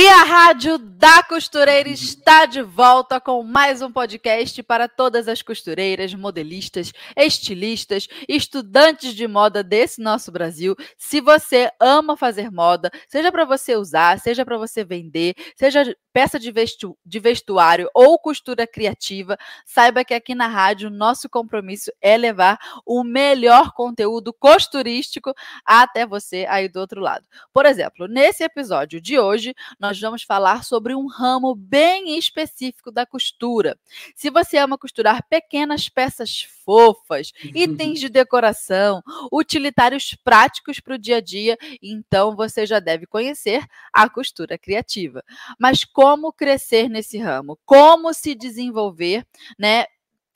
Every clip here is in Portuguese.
E a Rádio da Costureira está de volta com mais um podcast para todas as costureiras, modelistas, estilistas, estudantes de moda desse nosso Brasil. Se você ama fazer moda, seja para você usar, seja para você vender, seja peça de, vestu de vestuário ou costura criativa, saiba que aqui na rádio nosso compromisso é levar o melhor conteúdo costurístico até você aí do outro lado. Por exemplo, nesse episódio de hoje, nós vamos falar sobre um ramo bem específico da costura. Se você ama costurar pequenas peças fofas, itens de decoração, utilitários práticos para o dia a dia, então você já deve conhecer a costura criativa. Mas como crescer nesse ramo? Como se desenvolver, né?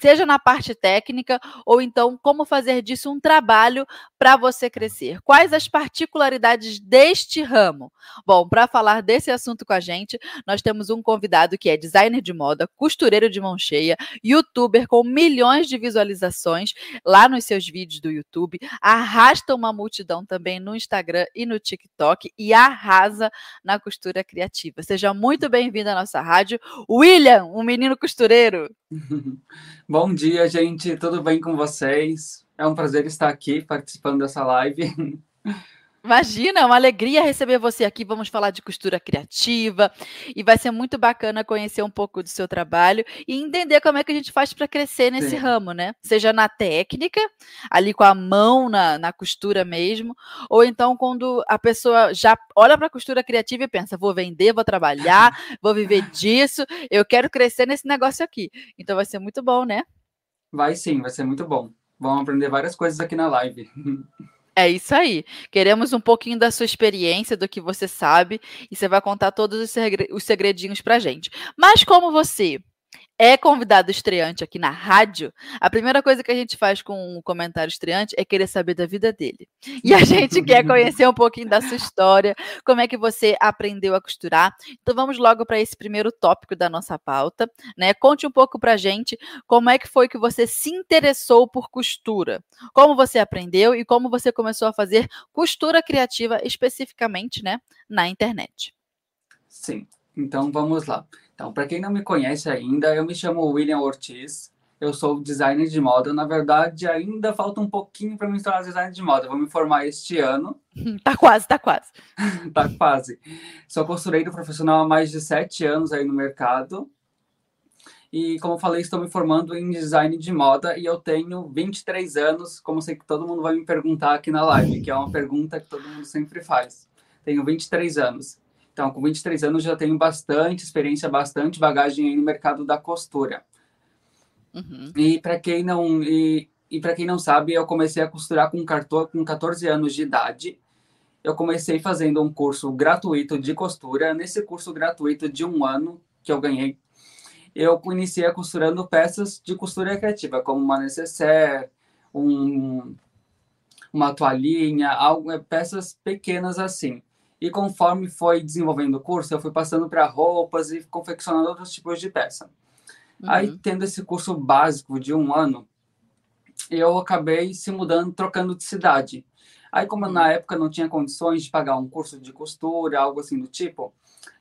Seja na parte técnica ou então como fazer disso um trabalho para você crescer. Quais as particularidades deste ramo? Bom, para falar desse assunto com a gente, nós temos um convidado que é designer de moda, costureiro de mão cheia, youtuber com milhões de visualizações lá nos seus vídeos do YouTube, arrasta uma multidão também no Instagram e no TikTok e arrasa na costura criativa. Seja muito bem-vindo à nossa rádio, William, um menino costureiro. Bom dia, gente. Tudo bem com vocês? É um prazer estar aqui participando dessa live. Imagina, é uma alegria receber você aqui. Vamos falar de costura criativa e vai ser muito bacana conhecer um pouco do seu trabalho e entender como é que a gente faz para crescer nesse Sim. ramo, né? Seja na técnica, ali com a mão na, na costura mesmo, ou então quando a pessoa já olha para a costura criativa e pensa: vou vender, vou trabalhar, vou viver disso, eu quero crescer nesse negócio aqui. Então vai ser muito bom, né? Vai sim, vai ser muito bom. Vamos aprender várias coisas aqui na live. É isso aí. Queremos um pouquinho da sua experiência, do que você sabe, e você vai contar todos os segredinhos pra gente. Mas como você é convidado estreante aqui na rádio, a primeira coisa que a gente faz com um comentário estreante é querer saber da vida dele. E a gente quer conhecer um pouquinho da sua história, como é que você aprendeu a costurar. Então vamos logo para esse primeiro tópico da nossa pauta, né? Conte um pouco pra gente como é que foi que você se interessou por costura. Como você aprendeu e como você começou a fazer costura criativa especificamente, né, na internet. Sim. Então vamos lá. Então, para quem não me conhece ainda, eu me chamo William Ortiz. Eu sou designer de moda. Na verdade, ainda falta um pouquinho para me tornar designer de moda. Eu vou me formar este ano. Tá quase, tá quase. tá quase. Sou costureiro profissional há mais de sete anos aí no mercado. E, como eu falei, estou me formando em design de moda e eu tenho 23 anos, como sei que todo mundo vai me perguntar aqui na live, que é uma pergunta que todo mundo sempre faz. Tenho 23 anos. Então, com 23 anos já tenho bastante experiência, bastante bagagem aí no mercado da costura. Uhum. E para quem não e, e para quem não sabe, eu comecei a costurar com, com 14 anos de idade. Eu comecei fazendo um curso gratuito de costura. Nesse curso gratuito de um ano que eu ganhei, eu iniciei costurando peças de costura criativa, como uma necessaire, um, uma toalhinha, algo, peças pequenas assim. E conforme foi desenvolvendo o curso, eu fui passando para roupas e confeccionando outros tipos de peça. Uhum. Aí, tendo esse curso básico de um ano, eu acabei se mudando, trocando de cidade. Aí, como uhum. na época não tinha condições de pagar um curso de costura, algo assim do tipo,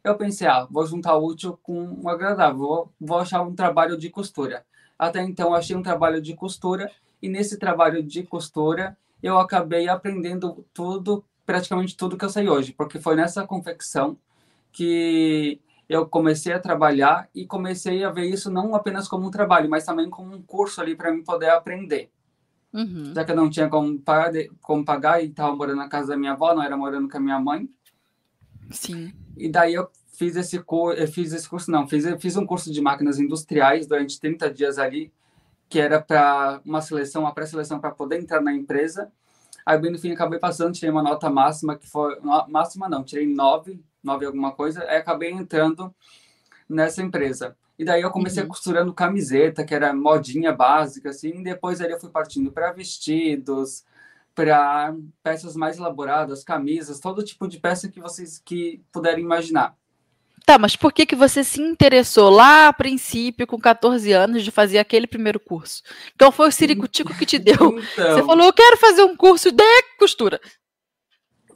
eu pensei, ah, vou juntar o útil com o agradável, vou, vou achar um trabalho de costura. Até então, achei um trabalho de costura, e nesse trabalho de costura, eu acabei aprendendo tudo praticamente tudo que eu sei hoje, porque foi nessa confecção que eu comecei a trabalhar e comecei a ver isso não apenas como um trabalho, mas também como um curso ali para mim poder aprender. Uhum. Já que eu não tinha como pagar, como pagar e estava morando na casa da minha avó, não era morando com a minha mãe. Sim. E daí eu fiz esse curso, fiz esse curso não, fiz, fiz um curso de máquinas industriais durante 30 dias ali, que era para uma seleção, uma pré-seleção para poder entrar na empresa. Aí, bem no fim, acabei passando, tirei uma nota máxima, que foi. Máxima não, tirei nove, nove alguma coisa, aí acabei entrando nessa empresa. E daí eu comecei uhum. costurando camiseta, que era modinha básica, assim. depois ali eu fui partindo para vestidos, para peças mais elaboradas, camisas, todo tipo de peça que vocês que puderem imaginar. Tá, mas por que, que você se interessou lá a princípio, com 14 anos, de fazer aquele primeiro curso? Então foi o Siricutico que te deu. Então, você falou, eu quero fazer um curso de costura.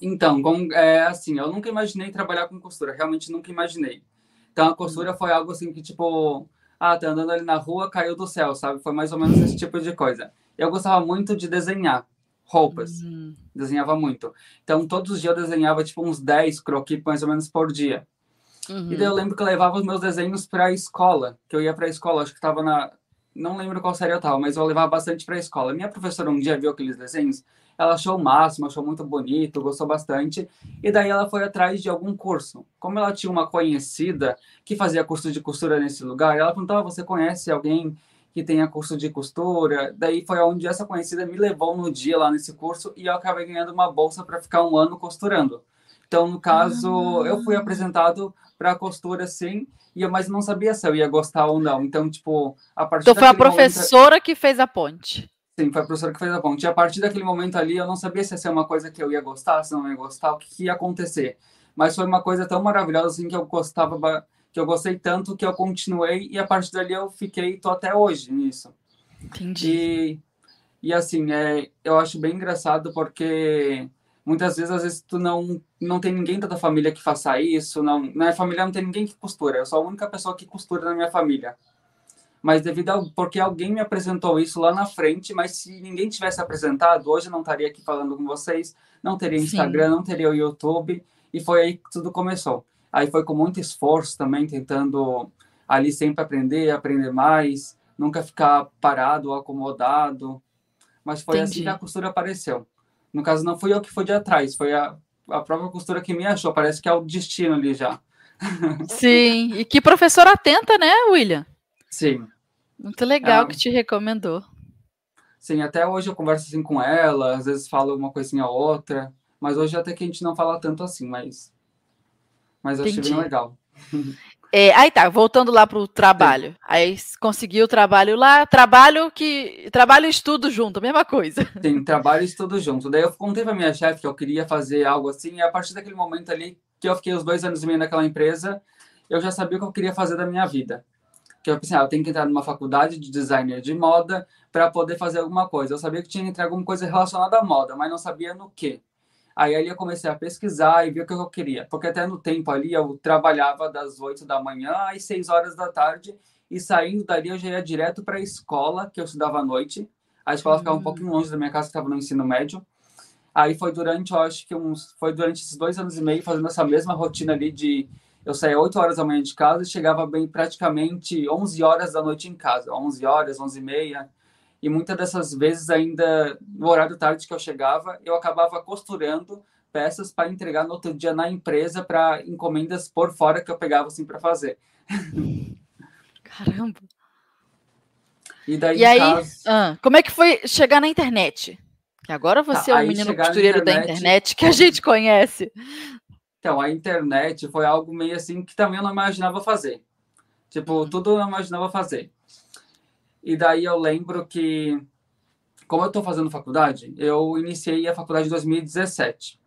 Então, com, é, assim, eu nunca imaginei trabalhar com costura, realmente nunca imaginei. Então a costura foi algo assim que, tipo, ah, tá andando ali na rua, caiu do céu, sabe? Foi mais ou menos esse tipo de coisa. Eu gostava muito de desenhar roupas. Uhum. Desenhava muito. Então, todos os dias eu desenhava, tipo, uns 10 croquis, mais ou menos, por dia. Uhum. E daí eu lembro que eu levava os meus desenhos para a escola, que eu ia para a escola, acho que estava na... Não lembro qual série eu tava, mas eu levava bastante para a escola. Minha professora um dia viu aqueles desenhos, ela achou o máximo, achou muito bonito, gostou bastante. E daí ela foi atrás de algum curso. Como ela tinha uma conhecida que fazia curso de costura nesse lugar, ela perguntava: Você conhece alguém que tenha curso de costura? Daí foi onde essa conhecida me levou no dia lá nesse curso e eu acabei ganhando uma bolsa para ficar um ano costurando. Então, no caso, ah. eu fui apresentado para costura, sim, e eu, mas não sabia se eu ia gostar ou não. Então, tipo, a partir Então, foi a professora momento... que fez a ponte. Sim, foi a professora que fez a ponte. E a partir daquele momento ali, eu não sabia se ia ser uma coisa que eu ia gostar, se não ia gostar, o que, que ia acontecer. Mas foi uma coisa tão maravilhosa, assim, que eu gostava, que eu gostei tanto que eu continuei e a partir dali eu fiquei, tô até hoje nisso. Entendi. E, e assim, é, eu acho bem engraçado porque muitas vezes, às vezes, tu não, não tem ninguém da tua família que faça isso, não, na minha família não tem ninguém que costura, eu sou a única pessoa que costura na minha família mas devido ao porque alguém me apresentou isso lá na frente, mas se ninguém tivesse apresentado, hoje eu não estaria aqui falando com vocês, não teria Instagram, Sim. não teria o YouTube, e foi aí que tudo começou. Aí foi com muito esforço também, tentando ali sempre aprender, aprender mais, nunca ficar parado ou acomodado, mas foi Entendi. assim que a costura apareceu. No caso, não fui eu que fui de atrás, foi a, a própria costura que me achou, parece que é o destino ali já. Sim, e que professora atenta, né, William? Sim. Muito legal que te recomendou. Sim, até hoje eu converso assim com ela, às vezes falo uma coisinha ou outra, mas hoje até que a gente não fala tanto assim, mas mas eu achei bem legal. É, aí tá, voltando lá para o trabalho. Sim. Aí conseguiu o trabalho lá, trabalho que. Trabalho e estudo junto, mesma coisa. Sim, trabalho e estudo junto. Daí eu contei para minha chefe que eu queria fazer algo assim, e a partir daquele momento ali, que eu fiquei os dois anos e meio naquela empresa, eu já sabia o que eu queria fazer da minha vida que eu pensei, ah, eu tenho que entrar numa faculdade de designer de moda para poder fazer alguma coisa. Eu sabia que tinha que entrar alguma coisa relacionada à moda, mas não sabia no que. Aí ali eu comecei a pesquisar e ver o que eu queria, porque até no tempo ali eu trabalhava das 8 da manhã às 6 horas da tarde e saindo dali eu já ia direto para a escola, que eu estudava à noite. A escola ficava um hum. pouquinho longe da minha casa, que estava no ensino médio. Aí foi durante, eu acho que uns, foi durante esses dois anos e meio fazendo essa mesma rotina ali de eu saía 8 horas da manhã de casa e chegava bem praticamente 11 horas da noite em casa, 11 horas, 11 e meia. E muitas dessas vezes ainda no horário tarde que eu chegava, eu acabava costurando peças para entregar no outro dia na empresa para encomendas por fora que eu pegava assim para fazer. Caramba. E daí e aí, caso... ah, como é que foi chegar na internet? Que agora você tá, é um menino costureiro internet... da internet que a gente conhece. Então, a internet foi algo meio assim que também eu não imaginava fazer. Tipo, tudo eu não imaginava fazer. E daí eu lembro que, como eu estou fazendo faculdade, eu iniciei a faculdade em 2017.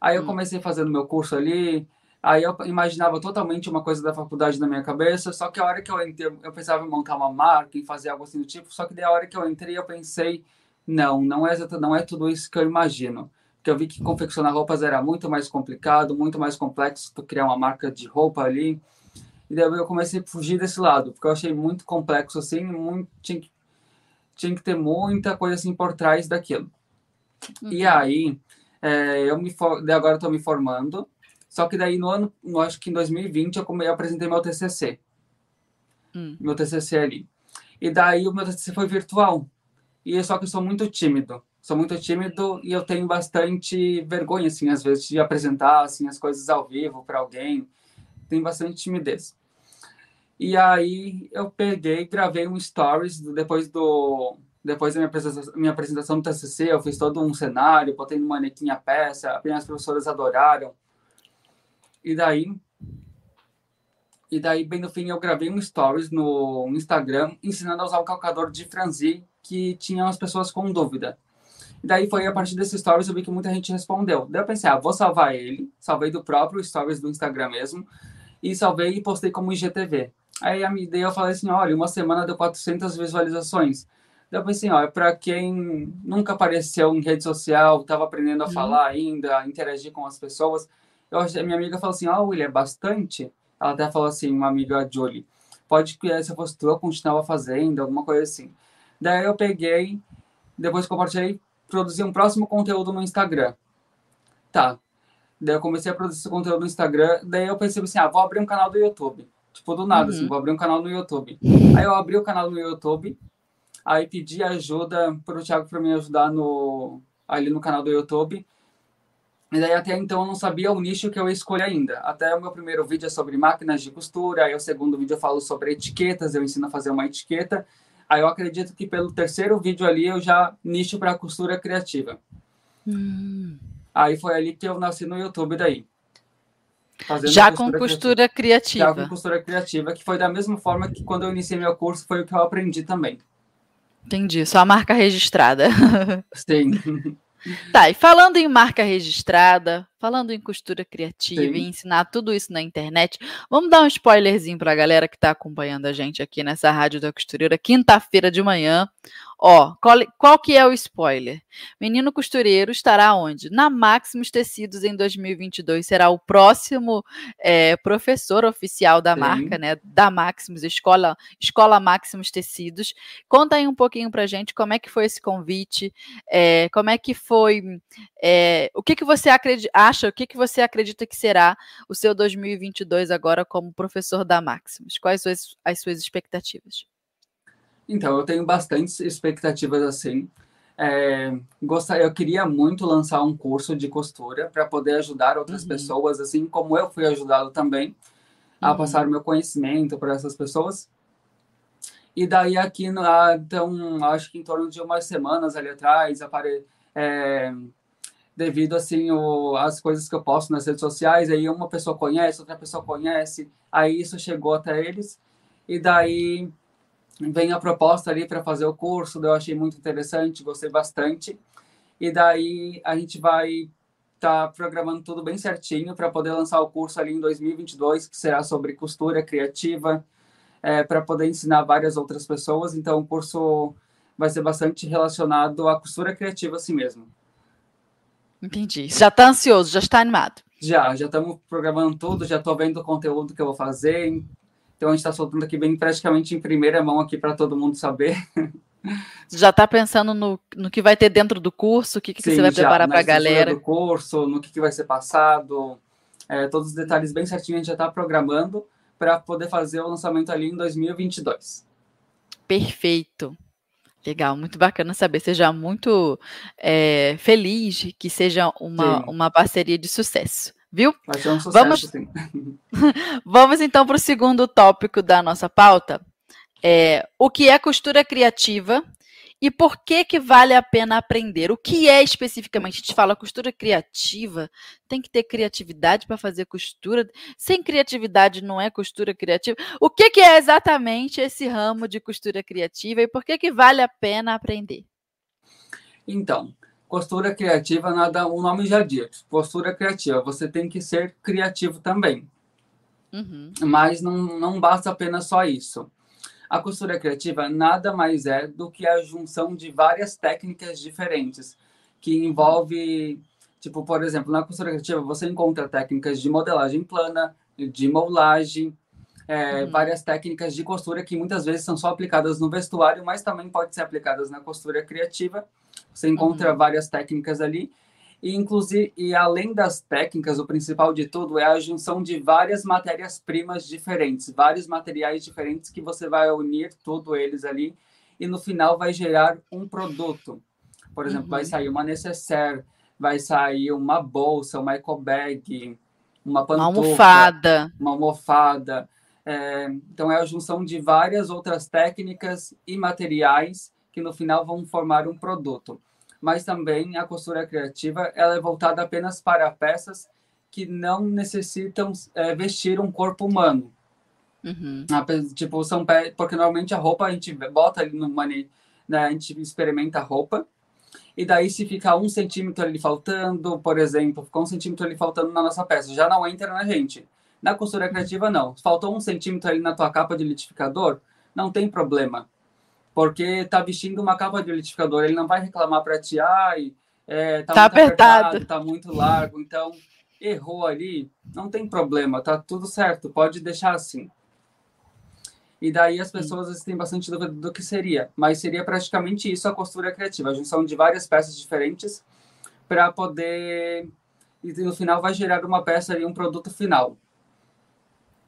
Aí eu uhum. comecei fazendo meu curso ali, aí eu imaginava totalmente uma coisa da faculdade na minha cabeça, só que a hora que eu entrei, eu pensava em montar uma marca, em fazer algo assim do tipo, só que daí a hora que eu entrei eu pensei, não, não é, não é tudo isso que eu imagino que eu vi que confeccionar roupas era muito mais complicado, muito mais complexo para criar uma marca de roupa ali. E daí eu comecei a fugir desse lado, porque eu achei muito complexo assim, muito, tinha, que, tinha que ter muita coisa assim por trás daquilo. Uhum. E aí, é, eu me for, agora estou me formando, só que daí no ano, no, acho que em 2020 eu, come, eu apresentei meu TCC. Uhum. Meu TCC ali. E daí o meu TCC foi virtual. E só que eu sou muito tímido sou muito tímido e eu tenho bastante vergonha, assim, às vezes, de apresentar, assim, as coisas ao vivo para alguém. Tenho bastante timidez. E aí eu peguei, gravei um stories depois do depois da minha apresentação, minha apresentação do TCC, eu fiz todo um cenário, botei no manequim a peça, as professoras adoraram. E daí E daí, bem no fim, eu gravei um stories no Instagram ensinando a usar o calcador de franzi que tinham as pessoas com dúvida. E daí foi a partir desses stories eu vi que muita gente respondeu. Daí eu pensei, ah, vou salvar ele. Salvei do próprio stories do Instagram mesmo. E salvei e postei como IGTV. Aí daí eu falei assim, olha, uma semana deu 400 visualizações. Daí eu pensei, olha, para quem nunca apareceu em rede social, estava aprendendo a uhum. falar ainda, a interagir com as pessoas, eu a minha amiga falou assim, ó, oh, William, é bastante. Ela até falou assim, uma amiga Jolie, pode que se eu fosse tu, eu continuava fazendo, alguma coisa assim. Daí eu peguei, depois compartilhei, produzi um próximo conteúdo no Instagram. Tá. Daí eu comecei a produzir esse conteúdo no Instagram, daí eu pensei assim, ah, vou abrir um canal do YouTube. Tipo, do nada, assim, uhum. assim, vou abrir um canal no YouTube. Aí eu abri o canal no YouTube, aí pedi ajuda para o Thiago para me ajudar no, ali no canal do YouTube. E daí até então eu não sabia o nicho que eu ia escolher ainda. Até o meu primeiro vídeo é sobre máquinas de costura, aí o segundo vídeo eu falo sobre etiquetas, eu ensino a fazer uma etiqueta. Aí eu acredito que pelo terceiro vídeo ali eu já nicho para costura criativa. Hum. Aí foi ali que eu nasci no YouTube daí. Já com costura criativa. Já com costura criativa, que foi da mesma forma que quando eu iniciei meu curso foi o que eu aprendi também. Entendi, só a marca registrada. Sim. Tá, e falando em marca registrada, falando em costura criativa Sim. e ensinar tudo isso na internet, vamos dar um spoilerzinho para a galera que está acompanhando a gente aqui nessa Rádio da Costureira, quinta-feira de manhã. Ó, qual, qual, que é o spoiler? Menino Costureiro estará onde? Na Maximus Tecidos em 2022. Será o próximo é, professor oficial da Sim. marca, né? Da Maximus, Escola, Escola Maximus Tecidos. Conta aí um pouquinho pra gente como é que foi esse convite, é, como é que foi, é, o que, que você acredita, acha, o que, que você acredita que será o seu 2022 agora como professor da Maximus? Quais as, as suas expectativas? Então, eu tenho bastantes expectativas assim. É, gostaria, eu queria muito lançar um curso de costura para poder ajudar outras uhum. pessoas, assim como eu fui ajudado também a uhum. passar o meu conhecimento para essas pessoas. E daí aqui, então, acho que em torno de umas semanas ali atrás, apare, é, devido assim o, as coisas que eu posto nas redes sociais, aí uma pessoa conhece, outra pessoa conhece, aí isso chegou até eles. E daí vem a proposta ali para fazer o curso, eu achei muito interessante, gostei bastante. E daí a gente vai estar tá programando tudo bem certinho para poder lançar o curso ali em 2022, que será sobre costura criativa, é, para poder ensinar várias outras pessoas. Então o curso vai ser bastante relacionado à costura criativa assim mesmo. Entendi. Já está ansioso, já está animado. Já, já estamos programando tudo, já estou vendo o conteúdo que eu vou fazer, então a gente está soltando aqui bem praticamente em primeira mão aqui para todo mundo saber. Já está pensando no, no que vai ter dentro do curso, o que, que Sim, você vai já, preparar para a galera? do curso, no que, que vai ser passado, é, todos os detalhes bem certinho a gente já está programando para poder fazer o lançamento ali em 2022. Perfeito. Legal, muito bacana saber. Seja muito é, feliz que seja uma, uma parceria de sucesso viu? Vai ser um sucesso, Vamos... sim. Vamos então para o segundo tópico da nossa pauta. É, o que é costura criativa e por que que vale a pena aprender? O que é especificamente? A gente fala costura criativa, tem que ter criatividade para fazer costura. Sem criatividade não é costura criativa. O que que é exatamente esse ramo de costura criativa e por que que vale a pena aprender? Então, Postura criativa, nada, o nome já diz. Postura criativa, você tem que ser criativo também. Uhum. Mas não, não basta apenas só isso. A costura criativa nada mais é do que a junção de várias técnicas diferentes, que envolve, tipo, por exemplo, na costura criativa você encontra técnicas de modelagem plana, de moulagem, é, uhum. várias técnicas de costura que muitas vezes são só aplicadas no vestuário, mas também pode ser aplicadas na costura criativa você encontra uhum. várias técnicas ali. E, inclusive, e além das técnicas, o principal de tudo é a junção de várias matérias-primas diferentes, vários materiais diferentes que você vai unir tudo eles ali e no final vai gerar um produto. Por exemplo, uhum. vai sair uma necessaire, vai sair uma bolsa, uma eco bag, uma pantufa, uma almofada. Uma almofada. É, então, é a junção de várias outras técnicas e materiais que no final vão formar um produto. Mas também a costura criativa ela é voltada apenas para peças que não necessitam é, vestir um corpo humano. Uhum. Tipo, são porque normalmente a roupa a gente bota ali no mani, né? A gente experimenta a roupa. E daí, se ficar um centímetro ali faltando, por exemplo, ficou um centímetro ali faltando na nossa peça, já não entra na gente. Na costura criativa, não. Faltou um centímetro ali na tua capa de litificador, não tem problema. Porque tá vestindo uma capa de litificador, ele não vai reclamar para ti, ai, é, tá, tá apertado. apertado, tá muito largo, então errou ali, não tem problema, tá tudo certo, pode deixar assim. E daí as pessoas vezes, têm bastante dúvida do que seria, mas seria praticamente isso a costura criativa, a junção de várias peças diferentes para poder e no final vai gerar uma peça e um produto final.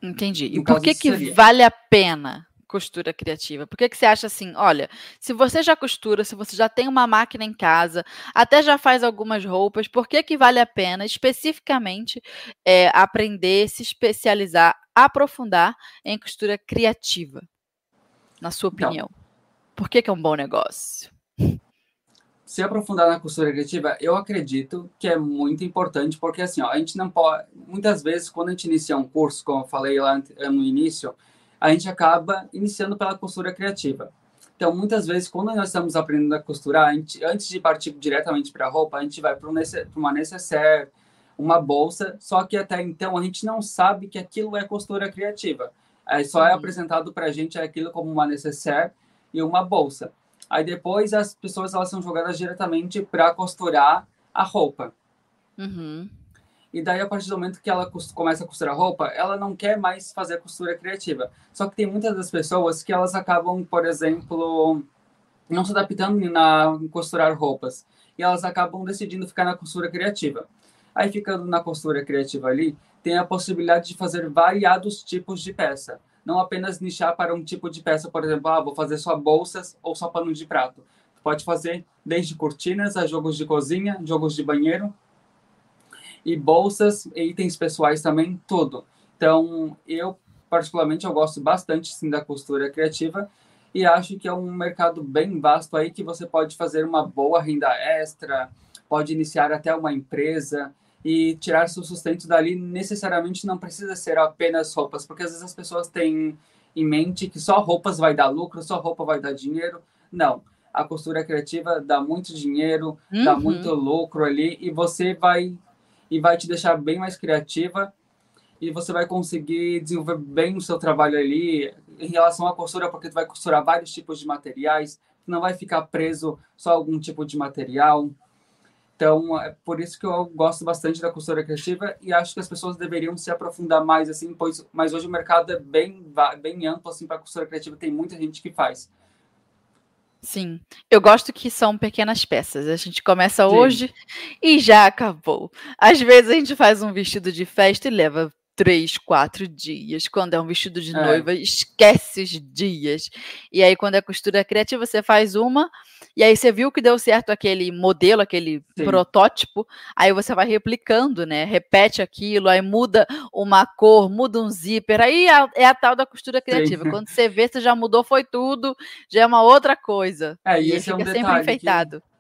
Entendi. E por que que seria. vale a pena costura criativa? Por que, que você acha assim? Olha, se você já costura, se você já tem uma máquina em casa, até já faz algumas roupas, por que, que vale a pena especificamente é, aprender, se especializar, aprofundar em costura criativa? Na sua então opinião? Não. Por que, que é um bom negócio? se aprofundar na costura criativa, eu acredito que é muito importante, porque assim, ó, a gente não pode. Muitas vezes, quando a gente inicia um curso, como eu falei lá no início, a gente acaba iniciando pela costura criativa. Então, muitas vezes, quando nós estamos aprendendo a costurar, a gente, antes de partir diretamente para a roupa, a gente vai para uma necessaire, uma bolsa, só que até então a gente não sabe que aquilo é costura criativa. É, só é uhum. apresentado para a gente aquilo como uma necessaire e uma bolsa. Aí depois as pessoas elas são jogadas diretamente para costurar a roupa. Uhum. E daí, a partir do momento que ela começa a costurar roupa, ela não quer mais fazer a costura criativa. Só que tem muitas das pessoas que elas acabam, por exemplo, não se adaptando na em costurar roupas. E elas acabam decidindo ficar na costura criativa. Aí, ficando na costura criativa ali, tem a possibilidade de fazer variados tipos de peça. Não apenas nichar para um tipo de peça, por exemplo, ah, vou fazer só bolsas ou só pano de prato. Pode fazer desde cortinas a jogos de cozinha, jogos de banheiro, e bolsas, itens pessoais também, tudo. Então, eu particularmente eu gosto bastante sim da costura criativa e acho que é um mercado bem vasto aí que você pode fazer uma boa renda extra, pode iniciar até uma empresa e tirar seu sustento dali. Necessariamente não precisa ser apenas roupas, porque às vezes as pessoas têm em mente que só roupas vai dar lucro, só roupa vai dar dinheiro. Não. A costura criativa dá muito dinheiro, uhum. dá muito lucro ali e você vai e vai te deixar bem mais criativa e você vai conseguir desenvolver bem o seu trabalho ali em relação à costura, porque tu vai costurar vários tipos de materiais, não vai ficar preso só algum tipo de material. Então, é por isso que eu gosto bastante da costura criativa e acho que as pessoas deveriam se aprofundar mais assim, pois mas hoje o mercado é bem bem amplo assim para costura criativa, tem muita gente que faz. Sim, eu gosto que são pequenas peças. A gente começa Sim. hoje e já acabou. Às vezes a gente faz um vestido de festa e leva três, quatro dias. Quando é um vestido de é. noiva, esquece os dias. E aí, quando é costura criativa, você faz uma, e aí você viu que deu certo aquele modelo, aquele Sim. protótipo, aí você vai replicando, né? Repete aquilo, aí muda uma cor, muda um zíper. Aí é, é a tal da costura criativa. Sim. Quando você vê, você já mudou, foi tudo, já é uma outra coisa. É, e, e esse é um sempre enfeitado. Que...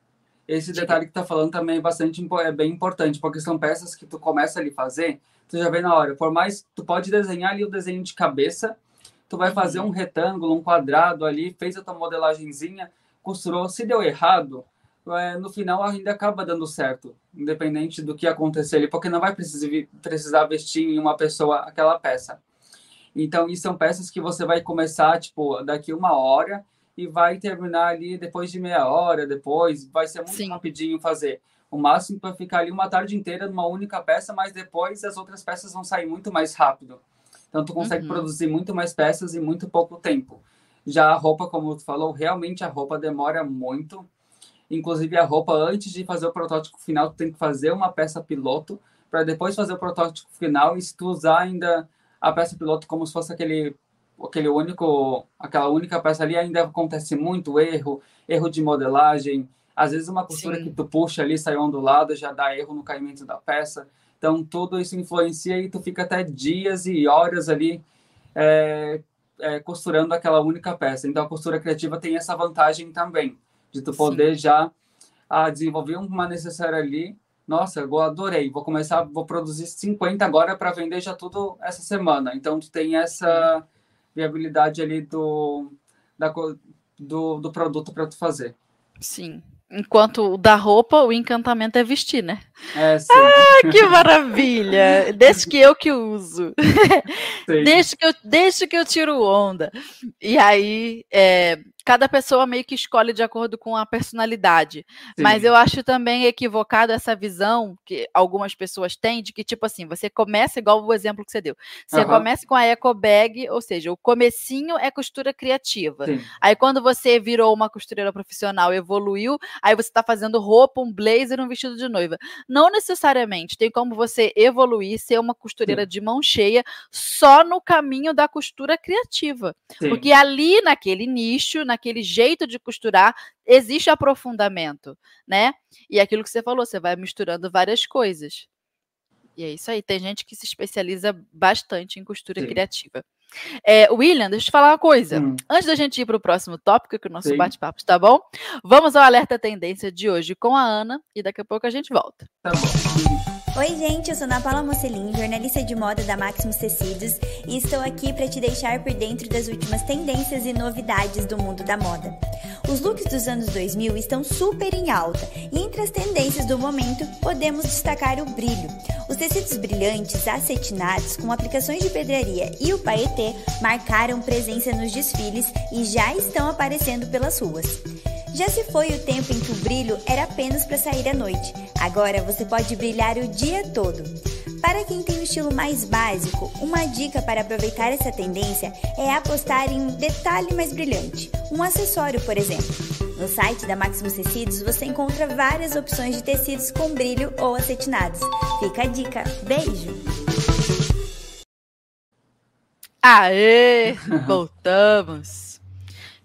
Esse detalhe que tá falando também é bastante é bem importante, porque são peças que tu começa ali fazer tu já vê na hora. Por mais, tu pode desenhar ali o desenho de cabeça, tu vai fazer um retângulo, um quadrado ali, fez a tua modelagenzinha, costurou, se deu errado, é, no final ainda acaba dando certo, independente do que acontecer ali, porque não vai precisar, precisar vestir em uma pessoa aquela peça. Então, isso são peças que você vai começar, tipo, daqui uma hora e vai terminar ali depois de meia hora, depois, vai ser muito Sim. rapidinho fazer. O máximo para ficar ali uma tarde inteira numa única peça, mas depois as outras peças vão sair muito mais rápido. Então, tu consegue uhum. produzir muito mais peças em muito pouco tempo. Já a roupa, como tu falou, realmente a roupa demora muito. Inclusive, a roupa, antes de fazer o protótipo final, tu tem que fazer uma peça piloto, para depois fazer o protótipo final. E se tu usar ainda a peça piloto como se fosse aquele aquele único aquela única peça ali ainda acontece muito erro erro de modelagem às vezes uma costura Sim. que tu puxa ali, sai ondulada, já dá erro no caimento da peça. Então, tudo isso influencia e tu fica até dias e horas ali é, é, costurando aquela única peça. Então, a costura criativa tem essa vantagem também, de tu poder Sim. já a, ah, desenvolver uma necessária ali. Nossa, eu adorei. Vou começar, vou produzir 50 agora para vender já tudo essa semana. Então, tu tem essa viabilidade ali do, da, do, do produto para tu fazer. Sim. Enquanto o da roupa, o encantamento é vestir, né? É, sim. Ah, que maravilha! Desde que eu que uso. Desde que, eu, desde que eu tiro onda. E aí, é, cada pessoa meio que escolhe de acordo com a personalidade. Sim. Mas eu acho também equivocado essa visão que algumas pessoas têm de que, tipo assim, você começa igual o exemplo que você deu. Você uhum. começa com a eco bag, ou seja, o comecinho é costura criativa. Sim. Aí quando você virou uma costureira profissional, evoluiu, aí você está fazendo roupa, um blazer, um vestido de noiva. Não necessariamente. Tem como você evoluir, ser uma costureira Sim. de mão cheia, só no caminho da costura criativa. Porque ali naquele nicho, naquele jeito de costurar, existe aprofundamento, né? E aquilo que você falou, você vai misturando várias coisas. E é isso aí. Tem gente que se especializa bastante em costura Sim. criativa. É, William, deixa eu te falar uma coisa. Hum. Antes da gente ir para o próximo tópico, que o nosso bate-papo está bom, vamos ao alerta tendência de hoje com a Ana e daqui a pouco a gente volta. Tá bom. Oi, gente, eu sou Ana Paula Mocelin, jornalista de moda da Maximus Tecidos, e estou aqui para te deixar por dentro das últimas tendências e novidades do mundo da moda. Os looks dos anos 2000 estão super em alta, e entre as tendências do momento podemos destacar o brilho. Os tecidos brilhantes acetinados com aplicações de pedraria e o paetê marcaram presença nos desfiles e já estão aparecendo pelas ruas. Já se foi o tempo em que o brilho era apenas para sair à noite. Agora você pode brilhar o dia todo. Para quem tem um estilo mais básico, uma dica para aproveitar essa tendência é apostar em um detalhe mais brilhante, um acessório, por exemplo. No site da Maximus Tecidos você encontra várias opções de tecidos com brilho ou acetinados. Fica a dica. Beijo! Aê! Voltamos!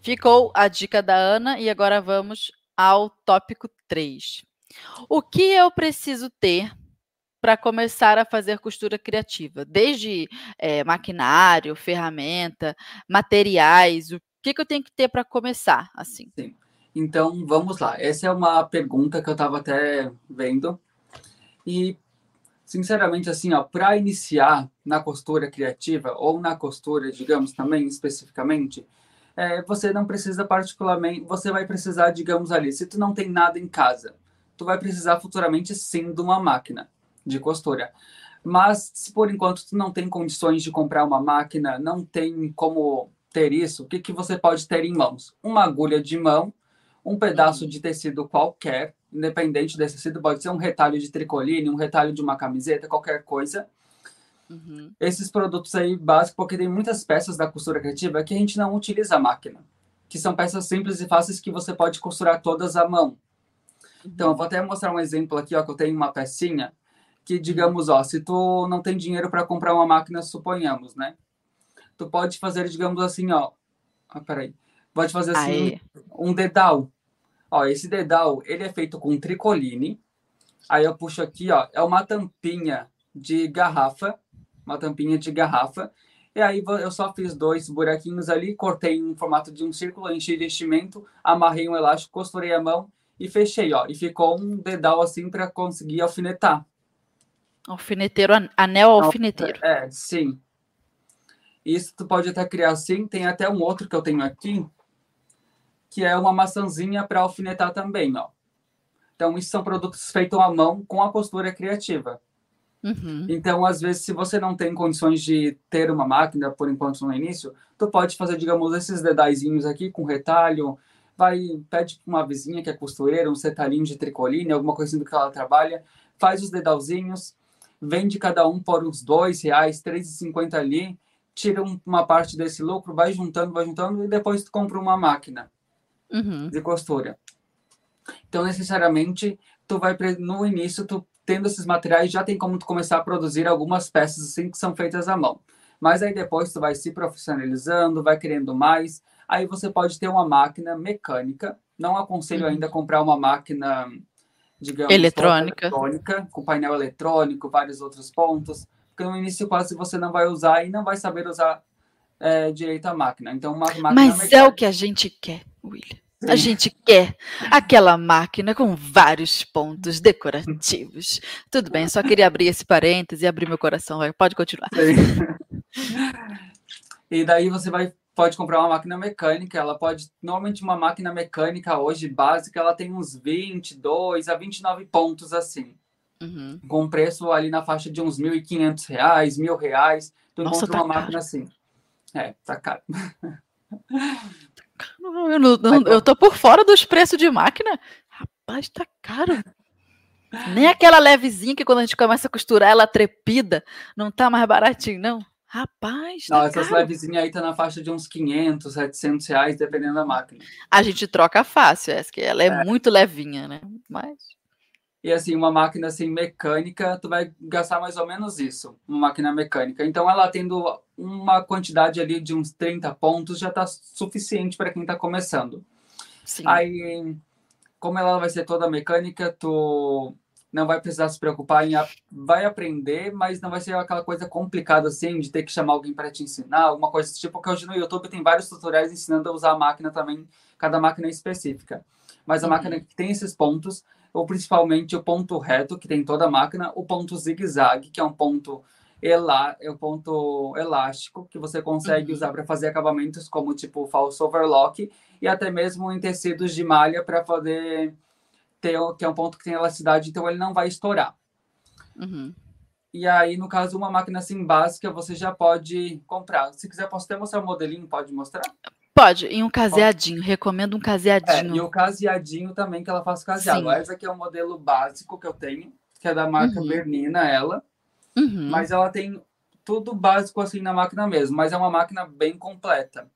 Ficou a dica da Ana e agora vamos ao tópico 3. O que eu preciso ter para começar a fazer costura criativa? Desde é, maquinário, ferramenta, materiais, o que, que eu tenho que ter para começar assim? Sim. Então, vamos lá. Essa é uma pergunta que eu estava até vendo. E, sinceramente, assim, ó, para iniciar na costura criativa ou na costura, digamos, também especificamente, é, você não precisa particularmente, você vai precisar, digamos ali, se tu não tem nada em casa, tu vai precisar futuramente sim de uma máquina de costura. Mas se por enquanto tu não tem condições de comprar uma máquina, não tem como ter isso, o que, que você pode ter em mãos? Uma agulha de mão, um pedaço de tecido qualquer, independente desse tecido, pode ser um retalho de tricoline, um retalho de uma camiseta, qualquer coisa. Uhum. Esses produtos aí básicos, porque tem muitas peças da costura criativa que a gente não utiliza a máquina, que são peças simples e fáceis que você pode costurar todas à mão. Uhum. Então, eu vou até mostrar um exemplo aqui, ó, que eu tenho uma pecinha que, digamos, ó, se tu não tem dinheiro para comprar uma máquina, suponhamos, né? Tu pode fazer, digamos assim, ó, ah, peraí, pode fazer assim um, um dedal. Ó, esse dedal, ele é feito com tricoline. Aí eu puxo aqui, ó, é uma tampinha de garrafa uma tampinha de garrafa. E aí eu só fiz dois buraquinhos ali, cortei em formato de um círculo, enchi de enchimento, amarrei um elástico, costurei a mão e fechei, ó. E ficou um dedal assim para conseguir alfinetar. Alfineteiro, anel alfineteiro. É, sim. Isso tu pode até criar assim. Tem até um outro que eu tenho aqui, que é uma maçãzinha para alfinetar também, ó. Então, isso são produtos feitos à mão com a postura criativa. Uhum. Então, às vezes, se você não tem condições de ter uma máquina, por enquanto no início, tu pode fazer, digamos, esses dedaizinhos aqui com retalho, vai, pede para uma vizinha que é costureira, um retalhinho de tricoline, alguma coisinha do que ela trabalha, faz os dedalzinhos, vende cada um por uns dois reais, três e cinquenta ali, tira uma parte desse lucro, vai juntando, vai juntando, e depois tu compra uma máquina uhum. de costura. Então, necessariamente, tu vai, no início, tu tendo esses materiais, já tem como tu começar a produzir algumas peças assim que são feitas à mão. Mas aí depois tu vai se profissionalizando, vai querendo mais. Aí você pode ter uma máquina mecânica. Não aconselho uhum. ainda comprar uma máquina, digamos, eletrônica. eletrônica, com painel eletrônico, vários outros pontos. Porque no início quase você não vai usar e não vai saber usar é, direito a máquina. Então, uma máquina Mas mecânica... é o que a gente quer, William. A gente quer aquela máquina com vários pontos decorativos. Tudo bem, só queria abrir esse parêntese e abrir meu coração. Pode continuar. E daí você vai pode comprar uma máquina mecânica, ela pode normalmente uma máquina mecânica hoje básica, ela tem uns 22 a 29 pontos assim. Uhum. Com preço ali na faixa de uns R$ 1.500, R$ reais. Tu Nossa, encontra tá uma caro. máquina assim. É, tá caro. Eu, não, não, eu tô por fora dos preços de máquina. Rapaz, tá caro. Nem aquela levezinha que quando a gente começa a costurar, ela trepida, não tá mais baratinho, não. Rapaz, tá Não, essas caro. levezinhas aí tá na faixa de uns 500, 700 reais, dependendo da máquina. A gente troca fácil, é que ela é, é, muito levinha, né? Mas... E assim, uma máquina assim mecânica, tu vai gastar mais ou menos isso, uma máquina mecânica. Então ela tendo uma quantidade ali de uns 30 pontos já tá suficiente para quem tá começando. Sim. Aí, como ela vai ser toda mecânica, tu não vai precisar se preocupar em vai aprender, mas não vai ser aquela coisa complicada assim de ter que chamar alguém para te ensinar, alguma coisa tipo, porque hoje no YouTube tem vários tutoriais ensinando a usar a máquina também, cada máquina é específica. Mas a uhum. máquina que tem esses pontos, ou principalmente o ponto reto que tem toda a máquina, o ponto zigue-zague, que é um ponto elá, é um ponto elástico que você consegue uhum. usar para fazer acabamentos como tipo falso overlock e até mesmo em tecidos de malha para fazer que é um ponto que tem elasticidade, então ele não vai estourar. Uhum. E aí, no caso, uma máquina assim básica, você já pode comprar. Se quiser, posso até mostrar o modelinho, pode mostrar? Pode, em um caseadinho, pode. recomendo um caseadinho. É, e o caseadinho também, que ela faz caseado. Sim. Essa aqui é o modelo básico que eu tenho, que é da marca uhum. Bernina, ela. Uhum. Mas ela tem tudo básico assim na máquina mesmo, mas é uma máquina bem completa.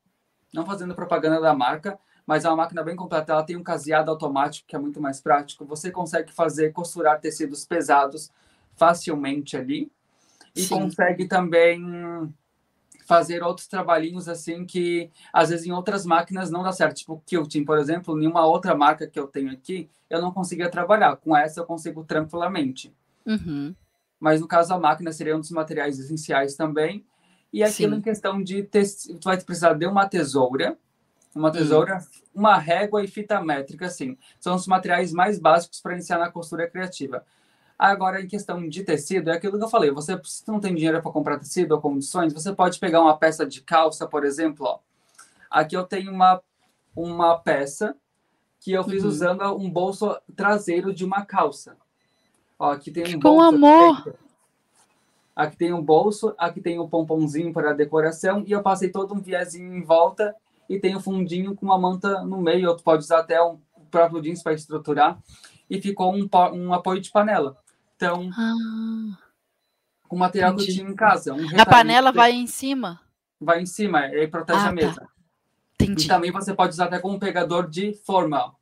Não fazendo propaganda da marca, mas é uma máquina bem completa. Ela tem um caseado automático, que é muito mais prático. Você consegue fazer, costurar tecidos pesados facilmente ali. E Sim. consegue também fazer outros trabalhinhos assim que às vezes em outras máquinas não dá certo. Tipo quilting, por exemplo, em uma outra marca que eu tenho aqui, eu não conseguia trabalhar. Com essa eu consigo tranquilamente. Uhum. Mas no caso a máquina seria um dos materiais essenciais também. E aquilo Sim. em questão de ter, tu vai precisar de uma tesoura, uma tesoura, hum. uma régua e fita métrica, assim. São os materiais mais básicos para iniciar na costura criativa. Agora, em questão de tecido, é aquilo que eu falei. Você, se não tem dinheiro para comprar tecido ou condições, você pode pegar uma peça de calça, por exemplo. Ó. Aqui eu tenho uma, uma peça que eu fiz uhum. usando um bolso traseiro de uma calça. Ó, aqui tem um Com bolso. amor! Aqui tem um bolso, aqui tem um pomponzinho para decoração e eu passei todo um viezinho em volta e tem o um fundinho com uma manta no meio, ou tu pode usar até um próprio jeans para estruturar, e ficou um, um apoio de panela. Então, ah, com o material entendi. que eu tinha em casa. Um a panela vai em cima? Vai em cima, e protege ah, a tá. mesa. Tá. Entendi. E também você pode usar até como pegador de forma.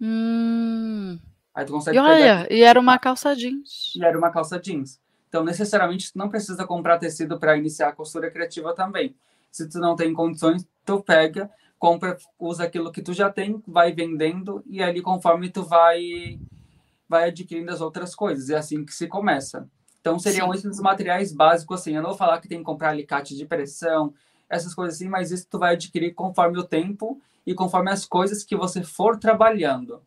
Hum. Aí tu consegue e olha, pegar... e era uma calça jeans. E era uma calça jeans. Então, necessariamente, tu não precisa comprar tecido para iniciar a costura criativa também. Se tu não tem condições, tu pega, compra, usa aquilo que tu já tem, vai vendendo e ali conforme tu vai vai adquirindo as outras coisas. É assim que se começa. Então seriam Sim. esses materiais básicos assim. Eu não vou falar que tem que comprar alicate de pressão, essas coisas assim, mas isso tu vai adquirir conforme o tempo e conforme as coisas que você for trabalhando.